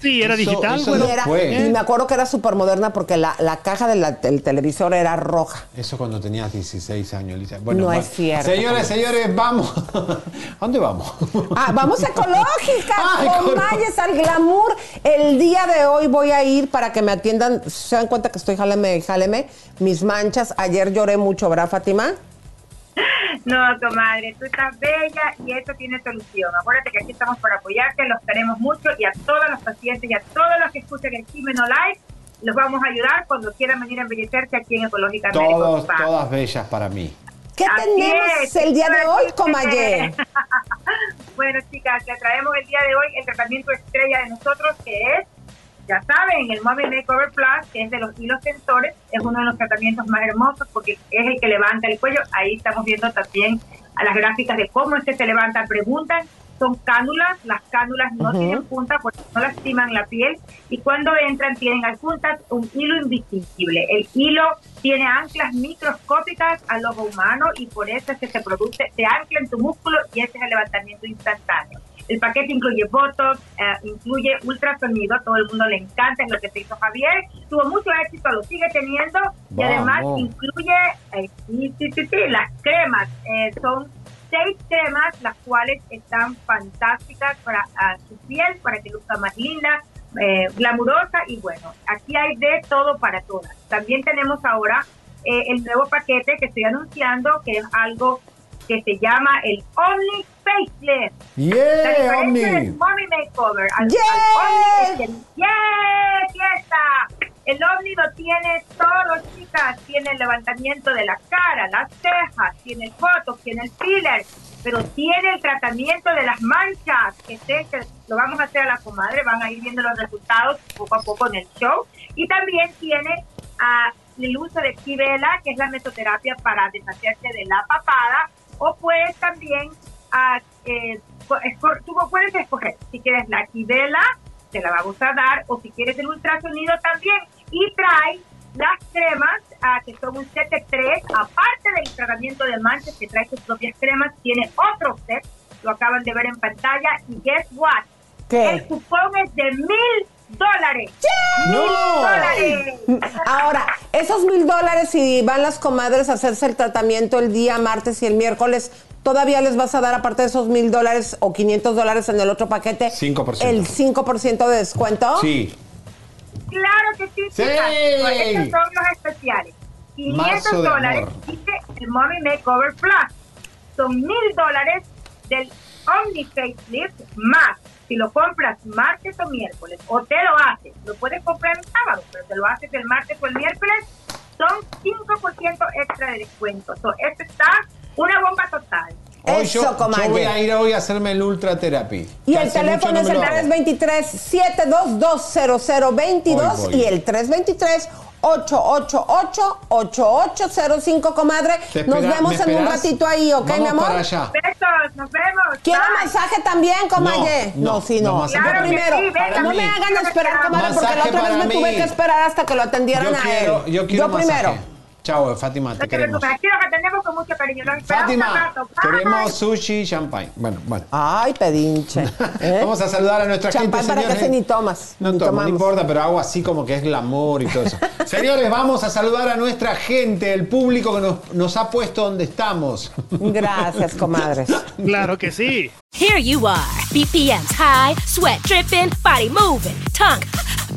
Sí, era Eso- digital, eso y, era- fue. y me acuerdo que era súper moderna porque la, la caja de del televisor era roja. Eso cuando tenías 16 años. Bueno, No va- es cierto. Señores, señores, vamos. ¿A dónde vamos? Ah, vamos ecológicas, Ah, con ecológica. Mayes al glamour. El día de hoy voy a ir para que me atiendan. ¿Se dan cuenta que estoy jáleme, jáleme? Mis manchas. Ayer lloré mucho, ¿verdad, Fátima? No, comadre, tú estás bella y eso tiene solución. Acuérdate que aquí estamos para apoyarte, los queremos mucho y a todos los pacientes y a todos los que escuchen el Jimeno Live, los vamos a ayudar cuando quieran venir a embellecerse aquí en Ecológica Médico Todos, Spa. todas bellas para mí. ¿Qué Así tenemos es, el día de hoy. Comaye? bueno, chicas, le traemos el día de hoy el tratamiento estrella de nosotros, que es, ya saben, el Mommy Makeover Plus, que es de los hilos tensores, es uno de los tratamientos más hermosos porque es el que levanta el cuello. Ahí estamos viendo también a las gráficas de cómo este se levanta. Preguntan, son cánulas, las cánulas no tienen punta porque no lastiman la piel y cuando entran tienen adjuntas un hilo invisible. El hilo tiene anclas microscópicas al ojo humano y por eso es que se produce, se ancla en tu músculo y ese es el levantamiento instantáneo. El paquete incluye Botox, eh, incluye ultrasonido, a todo el mundo le encanta, lo que se hizo Javier, tuvo mucho éxito, lo sigue teniendo. Y además incluye, eh, sí, sí, sí, sí, las cremas, eh, son seis cremas, las cuales están fantásticas para su piel, para que luzca más linda, eh, glamurosa. Y bueno, aquí hay de todo para todas. También tenemos ahora eh, el nuevo paquete que estoy anunciando, que es algo que se llama el Omni Facelift. Yeah, La diferencia Omni. del Mommy Makeover al, Yeah. al Omni es el- ¡Yeah! ¡Fiesta! El Omni lo tiene todo, chicas. Tiene el levantamiento de la cara, las cejas, tiene el botox, tiene el filler, pero tiene el tratamiento de las manchas, que sé que lo vamos a hacer a la comadre, van a ir viendo los resultados poco a poco en el show. Y también tiene ah, el uso de Kivela, que es la mesoterapia para deshacerse de la papada, o puedes también, ah, eh, tú puedes escoger si quieres la Kivela, te la vamos a dar, o si quieres el ultrasonido también, y trae las cremas, ah, que son un set de tres, aparte del tratamiento de manchas que trae sus propias cremas, tiene otro set, lo acaban de ver en pantalla, y guess what? ¿Qué? El cupón es de mil dólares. ¡Mil dólares! Ahora, esos mil dólares, si van las comadres a hacerse el tratamiento el día martes y el miércoles, ¿todavía les vas a dar, aparte de esos mil dólares o 500 dólares en el otro paquete, 5%. el 5% de descuento? Sí. Claro que sí, Sí. chicas. Estos son los especiales. 500 Marzo de dólares dice el Mommy Makeover Plus. Son mil dólares del Omni Facelift más si lo compras martes o miércoles, o te lo haces, lo puedes comprar el sábado, pero te lo haces el martes o el miércoles, son 5% extra de descuento. So, esto está una bomba total. Hoy Eso, yo, yo comadre. voy a ir hoy a hacerme el ultra terapia. Y el teléfono es el me lo hago. 323-722-0022 Hoy voy. y el 323-888-8805, comadre. Te Nos vemos ¿me en un ratito ahí, ¿ok, Vamos mi amor? para allá. Besos, nos vemos. ¿Quiere Bye. masaje también, comadre? No, No, no, sí, no, no. masaje Claro Yo que primero. sí, no me hagan esperar, comadre, porque la otra vez me tuve que esperar hasta que lo atendieran Yo a quiero, él. yo quiero masaje. primero. Chao, Fátima, No te queremos. preocupes, aquí lo que tenemos con mucho cariño. Los Fátima, rato. Queremos sushi y champagne. Bueno, bueno. Ay, pedinche. ¿eh? Vamos a saludar a nuestra Champán gente, para que señores. se ni tomas. No ni tomo, no importa, pero hago así como que es glamour y todo eso. Señores, vamos a saludar a nuestra gente, el público que nos, nos ha puesto donde estamos. Gracias, comadres. Claro que sí. Here you are, BPMs high, sweat dripping, body moving, tongue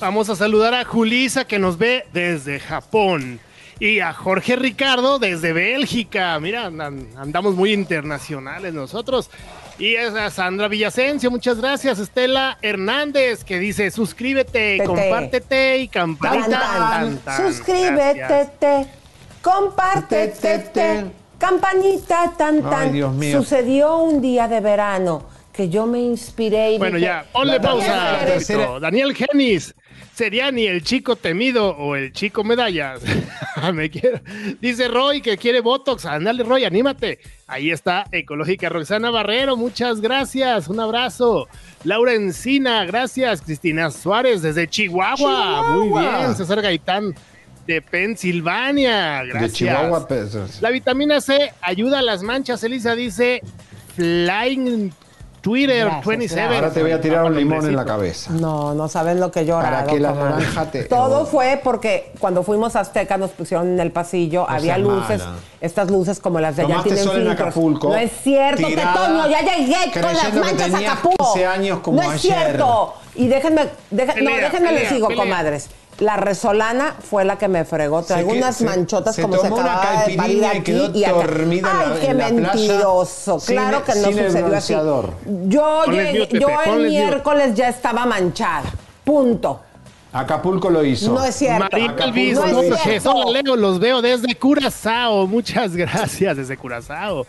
Vamos a saludar a Julisa que nos ve desde Japón. Y a Jorge Ricardo desde Bélgica. Mira, an- andamos muy internacionales nosotros. Y es a Sandra Villasencio, muchas gracias. Estela Hernández que dice suscríbete, Tete. compártete y Tan, campanita. tan. tan, tan. Suscríbete, te, compártete, te, campanita, tan, Ay, tan. Dios mío. Sucedió un día de verano que yo me inspiré y Bueno, dije, ya, ponle pausa. Daniel Genis. ¿Sería ni el chico temido o el chico medallas? Me quiero. Dice Roy que quiere Botox. Ándale, Roy, anímate. Ahí está Ecológica Roxana Barrero. Muchas gracias. Un abrazo. Laura Encina, gracias. Cristina Suárez desde Chihuahua. Chihuahua. Muy bien. César Gaitán de Pensilvania. Gracias. De Chihuahua, pues, La vitamina C ayuda a las manchas. Elisa dice Flying Twitter Gracias, 27. Ahora te voy a tirar un limón en la cabeza. No, no saben lo que llorado. Para que la naranja te- Todo oh. fue porque cuando fuimos a Azteca nos pusieron en el pasillo, había seas luces, mala. estas luces como las de allá Tomaste tienen sol en filtros. Acapulco, No es cierto, tirada, Tetoño, ya llegué con las que manchas a Acapulco. 15 años como no es ayer. cierto. Y déjenme, no, Pelea, déjenme les pelea, digo, pelea. comadres. La resolana fue la que me fregó. Traigo que- unas se- manchotas se como se tomó una acababa de parir y aquí quedó y acá. dormida en la- Ay, qué en la playa mentiroso. sin- claro que no sucedió así. Yo, llegué- yo el miércoles ya estaba manchada. Punto. Acapulco lo hizo. No es cierto. María Elvis, no Jorge, Leo, los veo desde Curazao. Muchas gracias desde Curazao.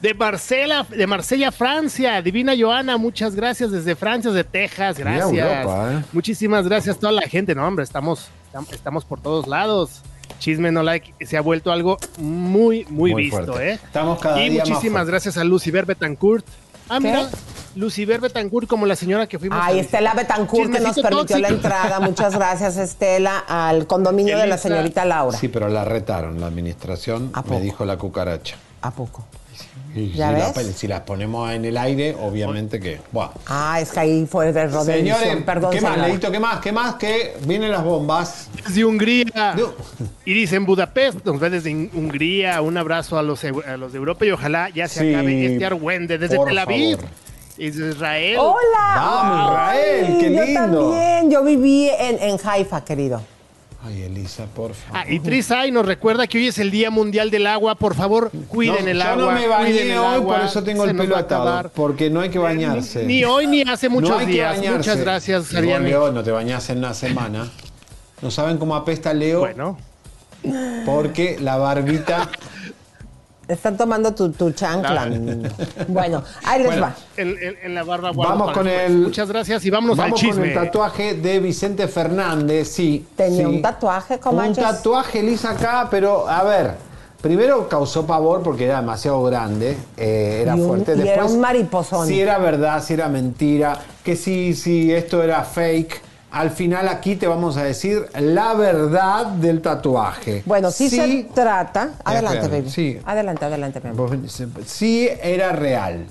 De Marcela, de Marsella, Francia. Divina Joana, muchas gracias desde Francia, desde Texas. Gracias. Europa, ¿eh? Muchísimas gracias a toda la gente. No, hombre, estamos, tam- estamos por todos lados. Chisme no like se ha vuelto algo muy, muy, Muy visto, fuerte. ¿eh? Estamos cada y día más muchísimas gracias a Lucifer Betancourt. Ah, ¿Qué? mira, Lucifer Betancourt como la señora que fuimos Ay, a. Estela Betancourt que nos permitió la entrada. Muchas gracias, Estela, al condominio de la señorita Laura. Sí, pero la retaron. La administración ¿A me poco? dijo la cucaracha. ¿A poco? Y ¿Ya si, la- si las ponemos en el aire, obviamente que. Buah. Ah, es que ahí fue de error de Señores. Perdón, ¿qué más. Leito? ¿Qué más? ¿Qué más? Que vienen las bombas. Desde Hungría. No. Iris en Budapest, nos ve desde Hungría. Un abrazo a los, a los de Europa y ojalá ya se Sí, acabe este argüende. Desde Tel Aviv, favor. desde Israel. ¡Hola! Vamos, Israel, Ay, qué Yo lindo. también. Yo viví en, en Haifa, querido. Ay, Elisa, por favor. Ah, y Trisay nos recuerda que hoy es el Día Mundial del Agua. Por favor, cuiden No, el yo agua. no me bañé hoy, agua, por eso tengo el pelo atado. Porque no hay que bañarse. Ni, ni hoy ni hace muchos no hay días. Muchas gracias, Ariane. No te bañás en una semana. ¿No saben cómo apesta Leo? Bueno, Porque la barbita. Están tomando tu, tu chancla. bueno, ahí les Bueno, va. en, en- en la barba guardo Vamos con después. el. Muchas gracias y vámonos vamos al chisme. con el tatuaje de Vicente Fernández, sí. Tenía sí. un tatuaje, Un comanches. tatuaje, Elisa, acá, pero a ver. Primero causó pavor porque era demasiado grande, eh, era Y un- fuerte. y era Después, un mariposón. Si era verdad, si era mentira, que si, si esto era fake. Al final aquí te vamos a decir la verdad del tatuaje. Bueno, sí, se trata. Adelante, espérame, baby. sí. Adelante, adelante, amor. Sí era real.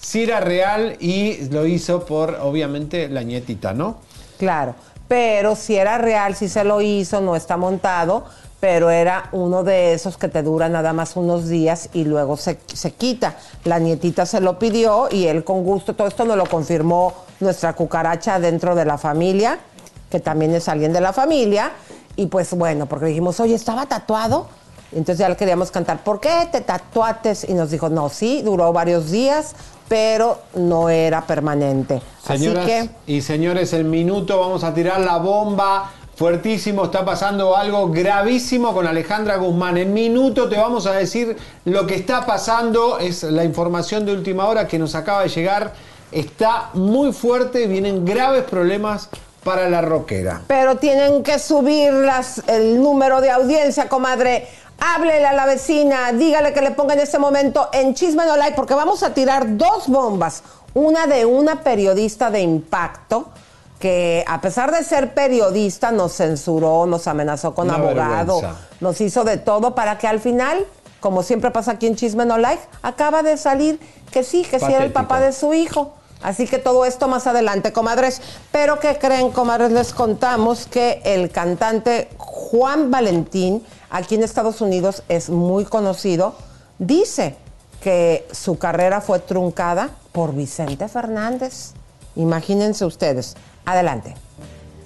Sí era real y lo hizo por, obviamente, la nietita, ¿no? Claro. pero si era real, si se lo hizo, no está montado, pero era uno de esos que te dura nada más unos días y luego se, se quita. La nietita se lo pidió y él con gusto, todo esto nos lo confirmó nuestra cucaracha dentro de la familia, que también es alguien de la familia, y pues bueno, porque dijimos, oye, estaba tatuado. Entonces ya le queríamos cantar, ¿por qué te tatuates? Y nos dijo, no, sí, duró varios días, pero no era permanente. Señoras Así que y señores, el minuto vamos a tirar la bomba. Fuertísimo, está pasando algo gravísimo con Alejandra Guzmán. En minuto te vamos a decir lo que está pasando. Es la información de última hora que nos acaba de llegar. Está muy fuerte, vienen graves problemas para la roquera. Pero tienen que subir las, el número de audiencia, comadre. Háblele a la vecina, dígale que le ponga en este momento en Chisme No Like, porque vamos a tirar dos bombas. Una de una periodista de impacto que a pesar de ser periodista nos censuró, nos amenazó con Una abogado, vergüenza. nos hizo de todo para que al final, como siempre pasa aquí en Chisme No Like, acaba de salir que sí, que sí era el Patético. papá de su hijo. Así que todo esto más adelante, comadres. Pero ¿qué creen, comadres? Les contamos que el cantante Juan Valentín, aquí en Estados Unidos, es muy conocido. Dice que su carrera fue truncada por Vicente Fernández. Imagínense ustedes. Adelante.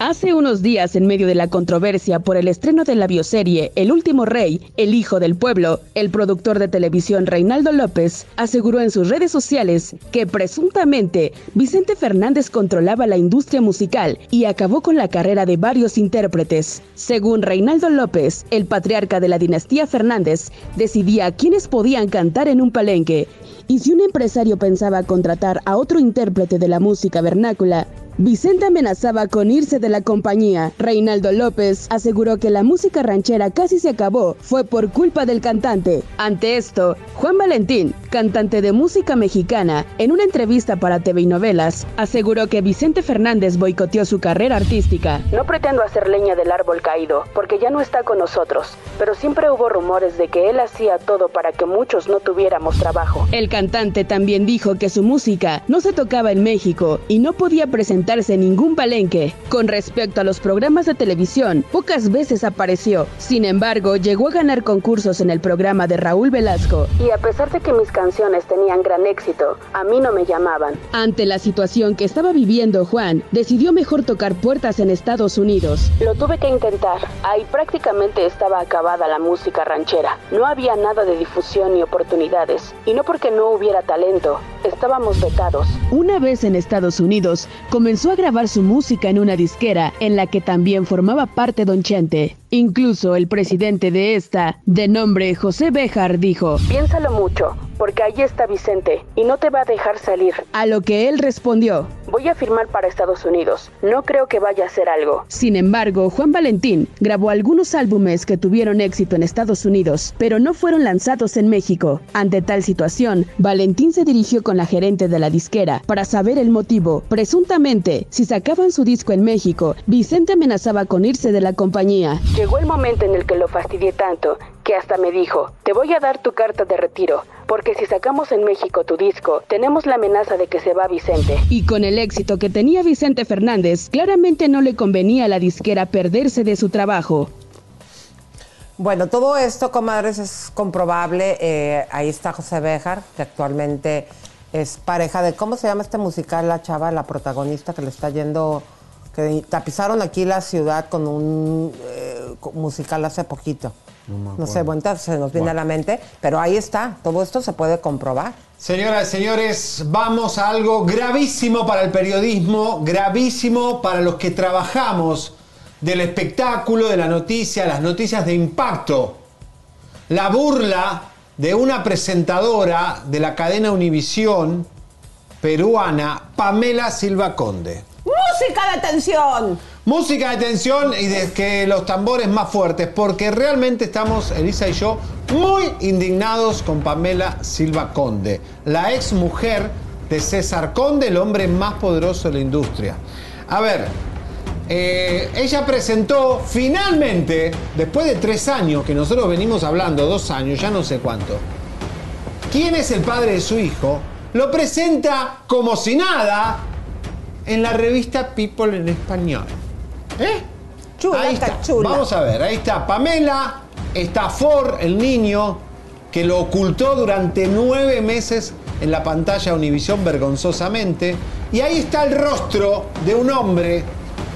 Hace unos días, en medio de la controversia por el estreno de la bioserie El último rey, el hijo del pueblo, el productor de televisión Reinaldo López aseguró en sus redes sociales que presuntamente Vicente Fernández controlaba la industria musical y acabó con la carrera de varios intérpretes. Según Reinaldo López, el patriarca de la dinastía Fernández decidía quiénes podían cantar en un palenque. Y si un empresario pensaba contratar a otro intérprete de la música vernácula, Vicente amenazaba con irse de la compañía. Reinaldo López aseguró que la música ranchera casi se acabó, fue por culpa del cantante. Ante esto, Juan Valentín, cantante de música mexicana, en una entrevista para TV y Novelas, aseguró que Vicente Fernández boicoteó su carrera artística. No pretendo hacer leña del árbol caído, porque ya no está con nosotros, pero siempre hubo rumores de que él hacía todo para que muchos no tuviéramos trabajo. El cantante también dijo que su música no se tocaba en México y no podía presentarse en ningún palenque. Con respecto a los programas de televisión, pocas veces apareció. Sin embargo, llegó a ganar concursos en el programa de Raúl Velasco. Y a pesar de que mis canciones tenían gran éxito, a mí no me llamaban. Ante la situación que estaba viviendo Juan, decidió mejor tocar puertas en Estados Unidos. Lo tuve que intentar. Ahí prácticamente estaba acabada la música ranchera. No había nada de difusión ni oportunidades. Y no porque no hubiera talento, estábamos vetados. Una vez en Estados Unidos, comenzó a grabar su música en una disquera en la que también formaba parte Don Chente. Incluso el presidente de esta, de nombre José Béjar, dijo, Piénsalo mucho, porque ahí está Vicente y no te va a dejar salir. A lo que él respondió, Voy a firmar para Estados Unidos, no creo que vaya a hacer algo. Sin embargo, Juan Valentín grabó algunos álbumes que tuvieron éxito en Estados Unidos, pero no fueron lanzados en México. Ante tal situación, Valentín se dirigió con la gerente de la disquera para saber el motivo. Presuntamente, si sacaban su disco en México, Vicente amenazaba con irse de la compañía. Llegó el momento en el que lo fastidié tanto que hasta me dijo, te voy a dar tu carta de retiro, porque si sacamos en México tu disco, tenemos la amenaza de que se va Vicente. Y con el éxito que tenía Vicente Fernández, claramente no le convenía a la disquera perderse de su trabajo. Bueno, todo esto, comadres, es comprobable. Eh, ahí está José Béjar, que actualmente es pareja de, ¿cómo se llama este musical, la chava, la protagonista que le está yendo, que tapizaron aquí la ciudad con un eh, musical hace poquito? No, sé, bueno, se nos viene Bueno. a la mente, pero ahí está, todo esto se puede comprobar. Señoras y señores, vamos a algo gravísimo para el periodismo, gravísimo para los que trabajamos del espectáculo, de la noticia, las noticias de impacto. La burla de una presentadora de la cadena Univisión peruana, Pamela Silva Conde. ¡Música de tensión! Música de tensión y de que los tambores más fuertes, porque realmente estamos, Elisa y yo, muy indignados con Pamela Silva Conde, la ex mujer de César Conde, el hombre más poderoso de la industria. A ver, eh, ella presentó finalmente, después de tres años que nosotros venimos hablando, dos años, ya no sé cuánto, quién es el padre de su hijo, lo presenta como si nada en la revista People en español. ¿Eh? Chula, ahí está. chula. Vamos a ver, ahí está Pamela, está Ford, el niño, que lo ocultó durante nueve meses en la pantalla Univisión vergonzosamente. Y ahí está el rostro de un hombre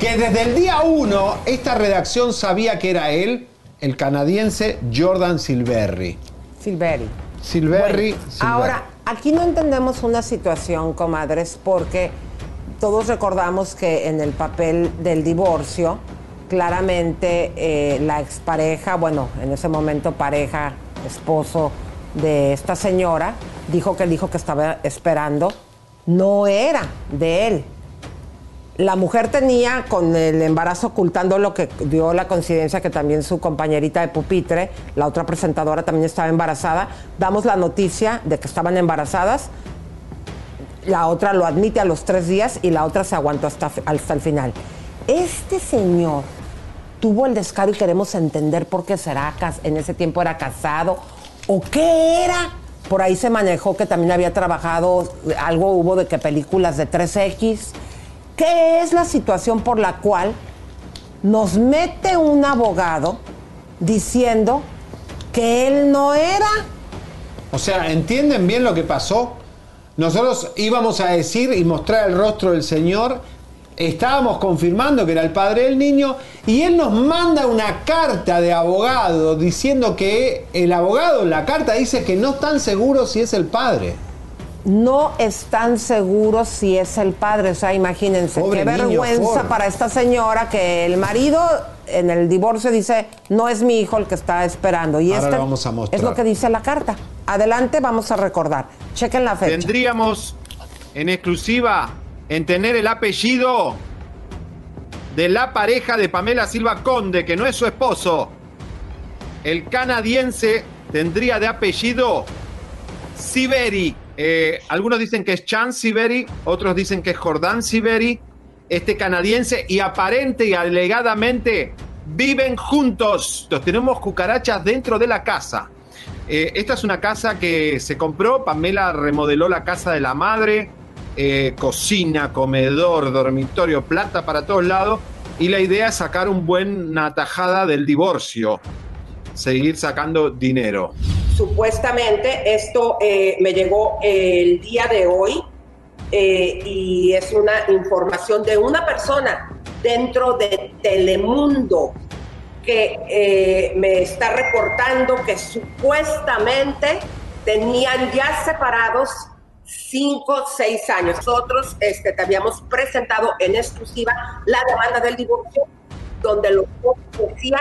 que desde el día uno esta redacción sabía que era él, el canadiense Jordan Silverry. Silveri. Silverry. Bueno, Silverry. Ahora, aquí no entendemos una situación, comadres, porque todos recordamos que en el papel del divorcio, claramente eh, la expareja, bueno, en ese momento pareja, esposo de esta señora, dijo que el hijo que estaba esperando no era de él. La mujer tenía con el embarazo ocultando lo que dio la coincidencia que también su compañerita de pupitre, la otra presentadora también estaba embarazada. Damos la noticia de que estaban embarazadas. La otra lo admite a los tres días y la otra se aguantó hasta, hasta el final. Este señor tuvo el descaro y queremos entender por qué será, en ese tiempo era casado o qué era. Por ahí se manejó que también había trabajado, algo hubo de que películas de 3X. ¿Qué es la situación por la cual nos mete un abogado diciendo que él no era? O sea, ¿entienden bien lo que pasó? Nosotros íbamos a decir y mostrar el rostro del Señor, estábamos confirmando que era el padre del niño y él nos manda una carta de abogado diciendo que el abogado en la carta dice que no están seguros si es el padre. No están seguros si es el padre. O sea, imagínense, Pobre qué niño, vergüenza para esta señora que el marido en el divorcio dice, no es mi hijo el que está esperando. Y Ahora este lo vamos a mostrar. es lo que dice la carta. Adelante, vamos a recordar. Chequen la fecha. Tendríamos en exclusiva en tener el apellido de la pareja de Pamela Silva Conde, que no es su esposo. El canadiense tendría de apellido Siberi. Eh, algunos dicen que es Chan Siberi, otros dicen que es Jordan Siberi. Este canadiense y aparente y alegadamente viven juntos. Los tenemos cucarachas dentro de la casa. Eh, esta es una casa que se compró, Pamela remodeló la casa de la madre, eh, cocina, comedor, dormitorio, plata para todos lados, y la idea es sacar un buena tajada del divorcio, seguir sacando dinero. Supuestamente esto eh, me llegó el día de hoy eh, y es una información de una persona dentro de Telemundo que eh, me está reportando que supuestamente tenían ya separados cinco, seis años. Nosotros este, te habíamos presentado en exclusiva la demanda del divorcio, donde los dos decían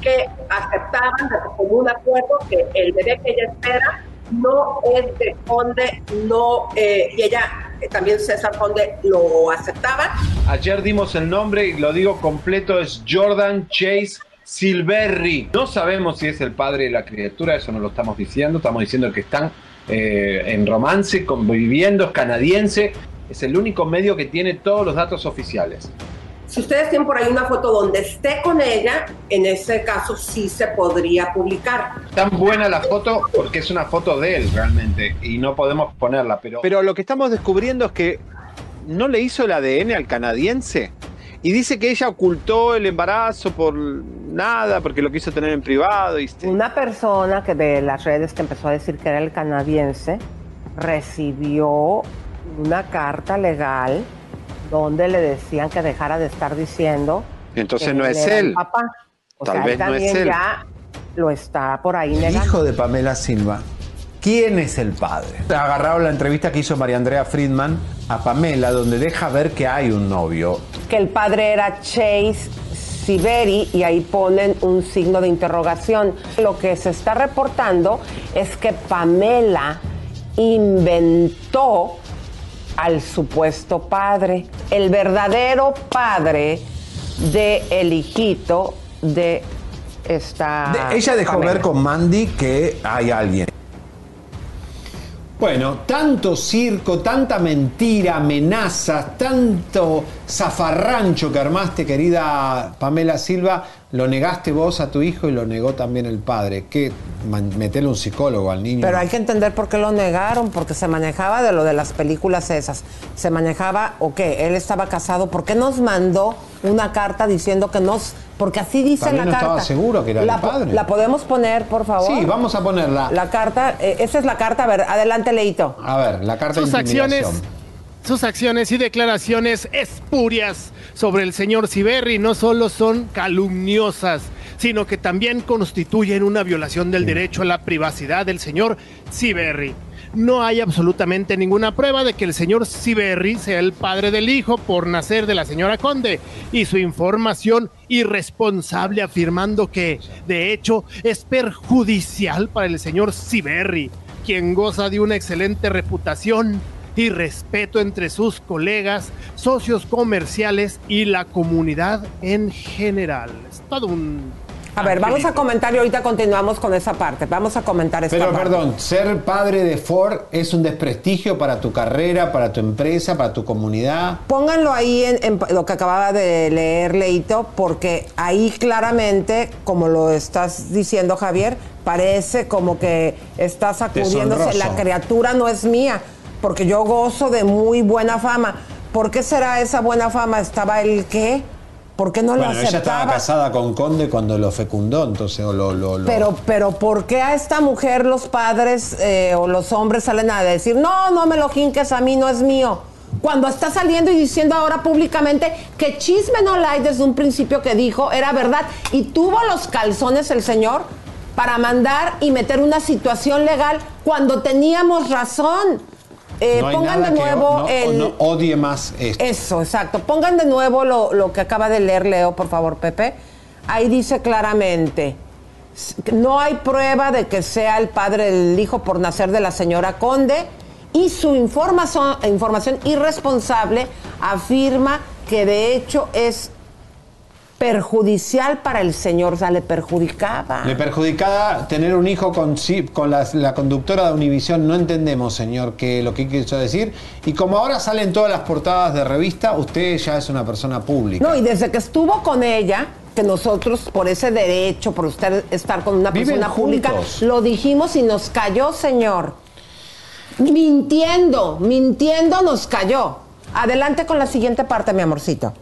que aceptaban de común acuerdo que el bebé que ella espera no es de Conde, no, eh, y ella, eh, también César Conde, lo aceptaba. Ayer dimos el nombre y lo digo completo, es Jordan Chase Silverry. No sabemos si es el padre de la criatura, eso no lo estamos diciendo, estamos diciendo que están eh, en romance, conviviendo, es canadiense, es el único medio que tiene todos los datos oficiales. Si ustedes tienen por ahí una foto donde esté con ella, en ese caso sí se podría publicar. Tan buena la foto porque es una foto de él realmente y no podemos ponerla, pero... Pero lo que estamos descubriendo es que no le hizo el ADN al canadiense y dice que ella ocultó el embarazo por nada, porque lo quiso tener en privado. Y... Una persona que de las redes que empezó a decir que era el canadiense recibió una carta legal donde le decían que dejara de estar diciendo Entonces que no es él. papá. O Tal sea, vez él no es también él. ya lo está por ahí El negando. hijo de Pamela Silva. ¿Quién es el padre? Agarraron la entrevista que hizo María Andrea Friedman a Pamela, donde deja ver que hay un novio. que el padre era Chase Siberi y ahí ponen un signo de interrogación. Lo que se está reportando es que Pamela inventó al supuesto padre, el verdadero padre de el hijito de esta. De- ella dejó ver con Mandy que hay alguien. Bueno, tanto circo, tanta mentira, amenazas, tanto zafarrancho que armaste, querida Pamela Silva, lo negaste vos a tu hijo y lo negó también el padre. ¿Qué? Metele un psicólogo al niño. Pero hay que entender por qué lo negaron, porque se manejaba de lo de las películas esas. Se manejaba, o qué, él estaba casado. ¿Por qué nos mandó una carta diciendo que nos... Porque así dice También la no carta. estaba seguro que era el la, padre. ¿La podemos poner, por favor? Sí, vamos a ponerla. La carta, eh, esa es la carta. A ver, adelante, Leito. A ver, la carta sus de acciones, intimidación. Sus acciones y declaraciones espurias sobre el señor Siberry no solo son calumniosas, sino que también constituyen una violación del derecho a la privacidad del señor Siberry. No hay absolutamente ninguna prueba de que el señor Siberry sea el padre del hijo por nacer de la señora Conde y su información irresponsable afirmando que, de hecho, es perjudicial para el señor Siberry, quien goza de una excelente reputación y respeto entre sus colegas, socios comerciales y la comunidad en general. Es todo un... A ver, vamos a comentar y ahorita continuamos con esa parte. Vamos a comentar esta Pero parte. perdón, ser padre de Ford es un desprestigio para tu carrera, para tu empresa, para tu comunidad. Pónganlo ahí en, en lo que acababa de leer Leito, porque ahí claramente, como lo estás diciendo Javier, parece como que estás sacudiéndose. La criatura no es mía, porque yo gozo de muy buena fama. ¿Por qué será esa buena fama? ¿Estaba el qué? ¿Por qué no bueno, lo ella estaba aceptaba? casada con Conde cuando lo fecundó, entonces o lo, lo- lo- Pero, pero ¿por qué a esta mujer los padres eh, o los hombres salen a decir, no, no me lo jinques a mí, no es mío? Cuando está saliendo y diciendo ahora públicamente que chisme no hay desde un principio que dijo era verdad y tuvo los calzones el señor para mandar y meter una situación legal cuando teníamos razón. Eh, no pongan de que nuevo no- el... no odie más esto. Eso, exacto. Pongan de nuevo lo, lo que acaba de leer Leo, por favor, Pepe. Ahí dice claramente, no hay prueba de que sea el padre del hijo por nacer de la señora Conde y su información, información irresponsable afirma que de hecho es perjudicial para el señor, o sea, le perjudicaba. Le perjudicaba tener un hijo con, con la, la conductora de Univisión. No entendemos, señor, que lo que quiso decir. Y como ahora salen todas las portadas de revista, usted ya es una persona pública. No, y desde que estuvo con ella, que nosotros por ese derecho, por usted estar con una Viven persona pública, lo dijimos y nos cayó, señor. Mintiendo, mintiendo nos cayó. Adelante con la siguiente parte, mi amorcito.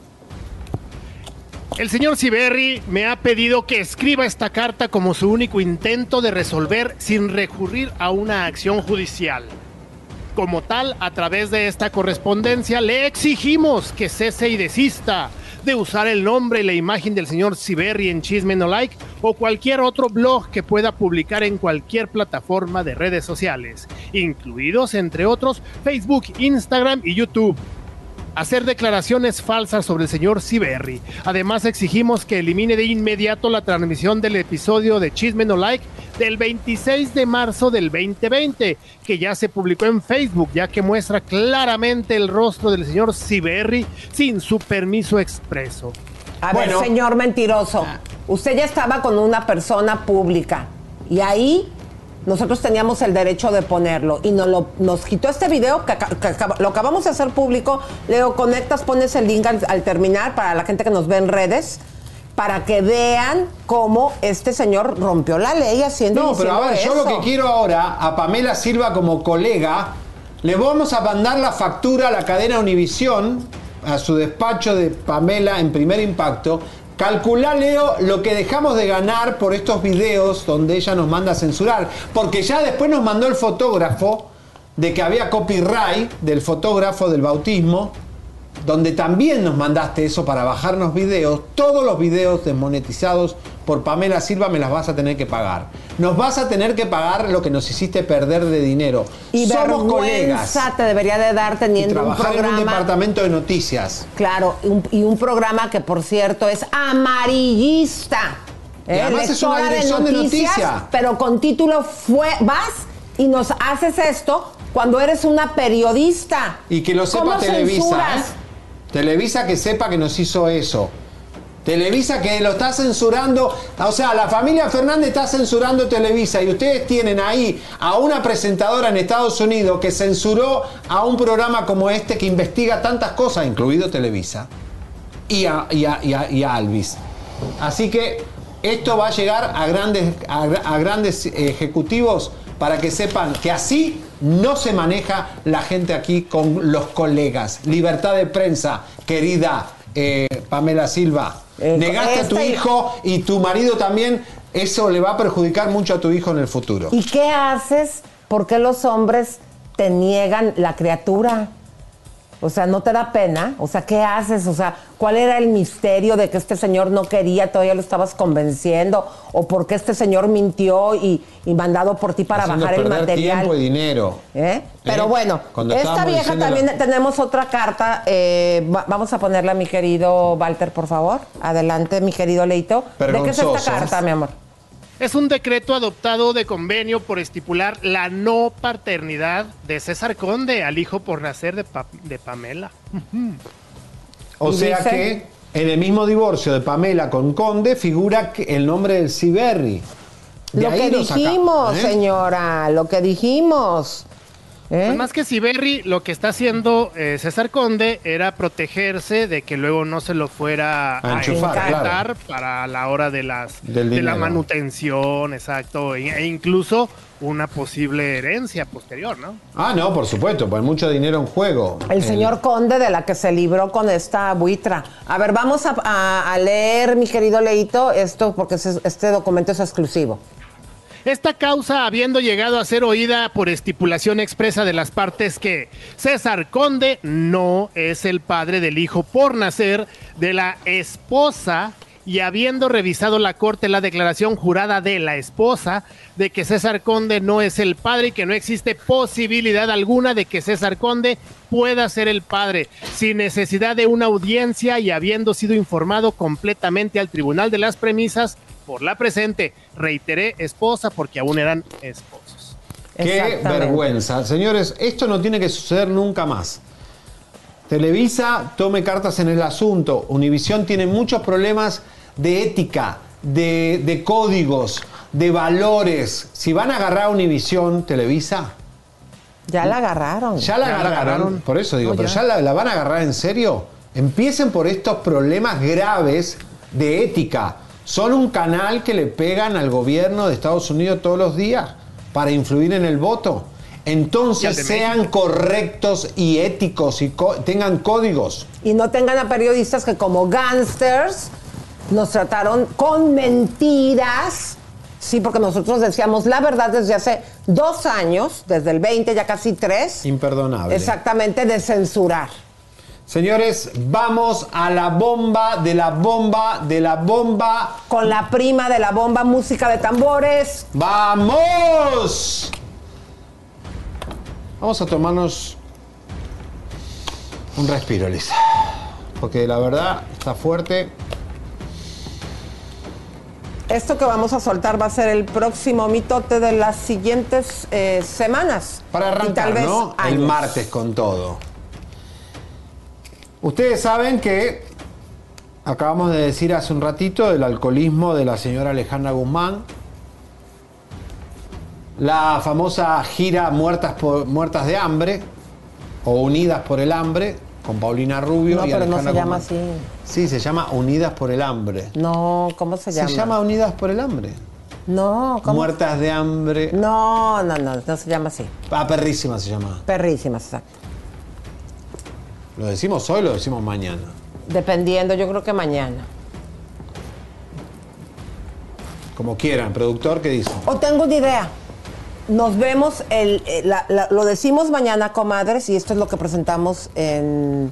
El señor Siberry me ha pedido que escriba esta carta como su único intento de resolver sin recurrir a una acción judicial. Como tal, a través de esta correspondencia le exigimos que cese y desista de usar el nombre y la imagen del señor Siberry en Chisme No Like o cualquier otro blog que pueda publicar en cualquier plataforma de redes sociales, incluidos entre otros Facebook, Instagram y YouTube hacer declaraciones falsas sobre el señor Siberry. Además, exigimos que elimine de inmediato la transmisión del episodio de Chisme No Like del 26 de marzo del 2020, que ya se publicó en Facebook, ya que muestra claramente el rostro del señor Siberry sin su permiso expreso. A ver, señor mentiroso, usted ya estaba con una persona pública y ahí nosotros teníamos el derecho de ponerlo y nos, lo, nos quitó este video que, lo acabamos de hacer público. Leo, conectas, pones el link al, al terminar para la gente que nos ve en redes para que vean cómo este señor rompió la ley haciendo No, pero a yo lo que quiero ahora, a Pamela Silva como colega, le vamos a mandar la factura a la cadena Univisión, a su despacho de Pamela en primer impacto. Calculá, Leo, lo que dejamos de ganar por estos videos donde ella nos manda a censurar. Porque ya después nos mandó el fotógrafo de que había copyright del fotógrafo del bautismo, donde también nos mandaste eso para bajarnos videos. Todos los videos desmonetizados por Pamela Silva me las vas a tener que pagar. Nos vas a tener que pagar lo que nos hiciste perder de dinero. Y Somos colegas. te debería de dar Y teniendo un trabajar en un programa departamento de noticias. Claro, un- y un programa que por cierto es amarillista. Y además es una dirección de noticia. Pero con título fue, vas y nos haces esto cuando eres una periodista. Y que lo sepa ¿Cómo Televisa. censuras? ¿eh? Televisa que sepa que nos hizo eso. Televisa que lo está censurando, o sea, la familia Fernández está censurando Televisa y ustedes tienen ahí a una presentadora en Estados Unidos que censuró a un programa como este que investiga tantas cosas, incluido Televisa, y a, y a- Alvis. Así que esto va a llegar a grandes, a, a grandes ejecutivos para que sepan que así no se maneja la gente aquí con los colegas. Libertad de prensa, querida eh, Pamela Silva. Negaste a tu hijo y tu marido también. Eso le va a perjudicar mucho a tu hijo en el futuro. ¿Y qué haces? ¿Por qué los hombres te niegan la criatura? O sea, ¿no te da pena? O sea, ¿qué haces? O sea, ¿cuál era el misterio de que este señor no quería, todavía lo estabas convenciendo? ¿O por qué este señor mintió y, y mandado por ti para Haciendo bajar el material? tiempo y dinero. ¿Eh? Pero ¿Eh? bueno, Cuando esta vieja también tenemos otra carta. eh, va- vamos a ponerla, mi querido Walter, por favor. Adelante, mi querido Leito. ¿De qué es esta carta, mi amor? Es un decreto adoptado de convenio por estipular la no paternidad de César Conde al hijo por nacer de, Pa- de Pamela. O sea que en el mismo divorcio de Pamela con Conde figura que el nombre del Ciberri. De Lo que lo dijimos, ¿eh? señora, lo que dijimos. ¿Eh? Pues más que Siberry, lo que está haciendo eh, César Conde era protegerse de que luego no se lo fuera A enchufar, encartar claro. para la hora de las Del de la manutención, exacto, e, e incluso una posible herencia posterior, ¿no? Ah, no, por supuesto, pues mucho dinero en juego. El señor Conde de la que se libró con esta buitra. A ver, vamos a, a- a leer, mi querido Leito, esto porque es- este documento es exclusivo. Esta causa habiendo llegado a ser oída por estipulación expresa de las partes que César Conde no es el padre del hijo por nacer de la esposa y habiendo revisado la corte la declaración jurada de la esposa de que César Conde no es el padre y que no existe posibilidad alguna de que César Conde pueda ser el padre sin necesidad de una audiencia y habiendo sido informado completamente al tribunal de las premisas por la presente, reiteré esposa porque aún eran esposos. Qué vergüenza. Señores, esto no tiene que suceder nunca más. Televisa tome cartas en el asunto. Univisión tiene muchos problemas de ética, de, de códigos, de valores. Si van a agarrar a Univisión, Televisa. Ya la agarraron. Ya la agarraron. Por eso digo, pero ya. ya la, la van a agarrar en serio. Empiecen por estos problemas graves de ética. Son un canal que le pegan al gobierno de Estados Unidos todos los días para influir en el voto. Entonces sean correctos y éticos y tengan códigos. Y no tengan a periodistas que como gangsters nos trataron con mentiras. Sí, porque nosotros decíamos la verdad desde hace dos años, desde el 20, ya casi tres, Imperdonable. exactamente de censurar. Señores, vamos a la bomba de la bomba de la bomba. Con la prima de la bomba, música de tambores. ¡Vamos! Vamos a tomarnos un respiro, Lisa. Porque la verdad está fuerte. Esto que vamos a soltar va a ser el próximo mitote de las siguientes eh, semanas. Para Y arrancar, tal vez ¿no? El martes con todo. Ustedes saben que acabamos de decir hace un ratito del alcoholismo de la señora Alejandra Guzmán. La famosa gira Muertas, por- Muertas de Hambre o Unidas por el Hambre con Paulina Rubio No, y pero no Alejandra se llama Guzmán. así. Sí, se llama Unidas por el Hambre. No, ¿cómo se llama? Se llama Unidas por el Hambre. No, ¿cómo? Muertas de Hambre. No, no, no, no se llama así. Ah, perrísima se llama. Perrísimas, exacto. ¿Lo decimos hoy o lo decimos mañana? Dependiendo, yo creo que mañana. Como quieran. Productor, ¿qué dice? O tengo una idea. Nos vemos, el, eh, la- la- lo decimos mañana, comadres, y esto es lo que presentamos en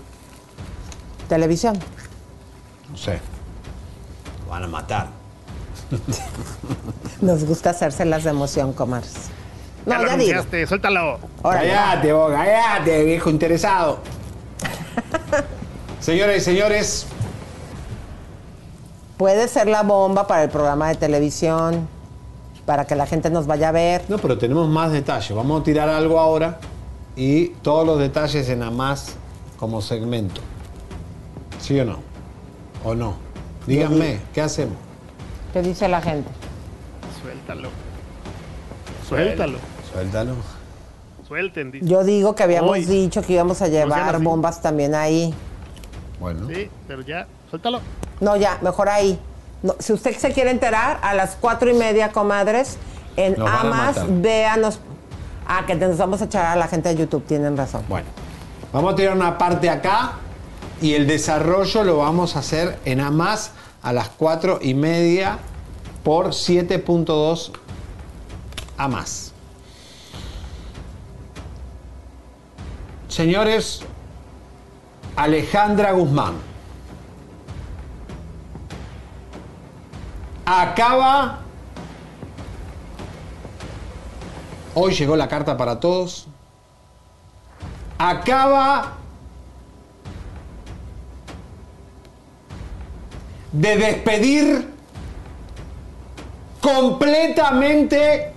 televisión. No sé. Lo van a matar. Nos gusta hacérselas de emoción, comadres. No, ya lo ya digo. suéltalo. Cállate, vos, cállate, viejo interesado. Señoras y señores, Puede ser la bomba para el programa de televisión, para que la gente nos vaya a ver. no, pero tenemos más detalles. Vamos a tirar algo ahora y todos los detalles en más como segmento. ¿Sí o no? ¿O no? Díganme, ¿qué hacemos? ¿Qué dice la gente? Suéltalo. Suéltalo. Suéltalo. Suelten, dice. Yo digo que habíamos Hoy. dicho que íbamos a llevar bombas también ahí. Bueno. Sí, pero ya, suéltalo. No, ya, mejor ahí. No, si usted se quiere enterar, a las cuatro y media, comadres, en Nos Amas, véanos. Ah, que nos vamos a echar a la gente de YouTube, tienen razón. Bueno, vamos a tirar una parte acá y el desarrollo lo vamos a hacer en AMAS a las 4 y media por 7.2 a Señores, Alejandra Guzmán acaba. Hoy llegó la carta para todos. Acaba de despedir completamente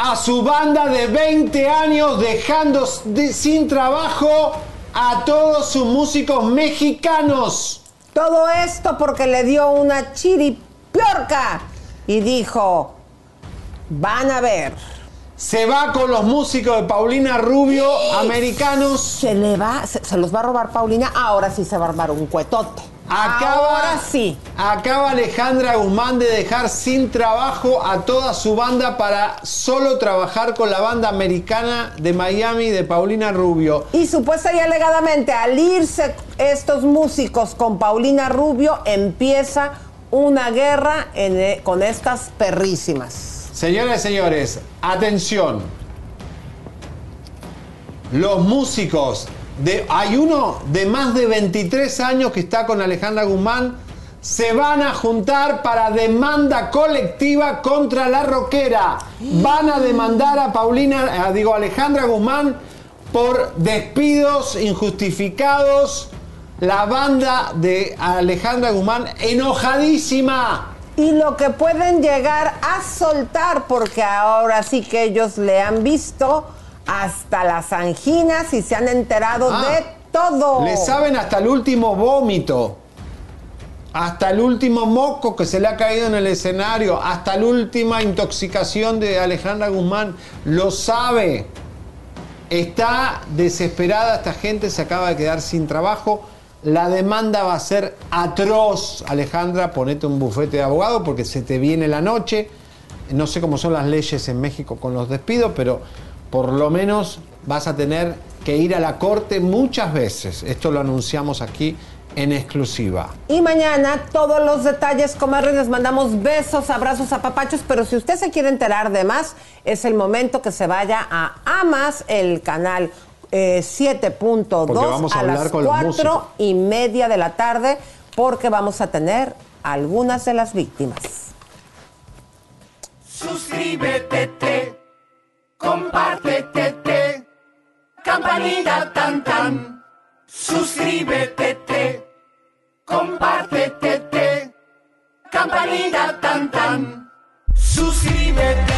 a su banda de 20 años dejando de- sin trabajo a todos sus músicos mexicanos. Todo esto porque le dio una chiripiorca y dijo, van a ver. Se va con los músicos de Paulina Rubio, americanos. Se le va, se, se los va a robar Paulina, ahora sí se va a armar un cuetote. Acaba, Ahora sí. Acaba Alejandra Guzmán de dejar sin trabajo a toda su banda para solo trabajar con la banda americana de Miami de Paulina Rubio. Y supuesta y alegadamente, al irse estos músicos con Paulina Rubio, empieza una guerra en, eh, con estas perrísimas. Señoras y señores, atención. Los músicos de hay uno de más de 23 años que está con Alejandra Guzmán se van a juntar para demanda colectiva contra la roquera. Van a demandar a Paulina, digo Alejandra Guzmán por despidos injustificados. La banda de Alejandra Guzmán enojadísima. Y lo que pueden llegar a soltar, porque ahora sí que ellos le han visto hasta las anginas y se han enterado Ah, de todo. Le saben hasta el último vómito. Hasta el último moco que se le ha caído en el escenario. Hasta la última intoxicación de Alejandra Guzmán. Lo sabe. Está desesperada esta gente. Se acaba de quedar sin trabajo. La demanda va a ser atroz. Alejandra, ponete un bufete de abogado porque se te viene la noche. No sé cómo son las leyes en México con los despidos, pero por lo menos vas a tener que ir a la corte muchas veces. Esto lo anunciamos aquí en exclusiva. Y mañana todos los detalles, comadres, les mandamos besos, abrazos, apapachos, pero si usted se quiere enterar de más, es el momento que se vaya a Amas, el canal eh, Porque vamos 7.2 a a, hablar las con los músicos. cuatro y media de la tarde, porque vamos a tener algunas de las víctimas. Suscríbete, te, compártete, te, campanita tan tan. Suscríbete, te, compártete, te, campanita tan tan. Suscríbete, te, suscríbete,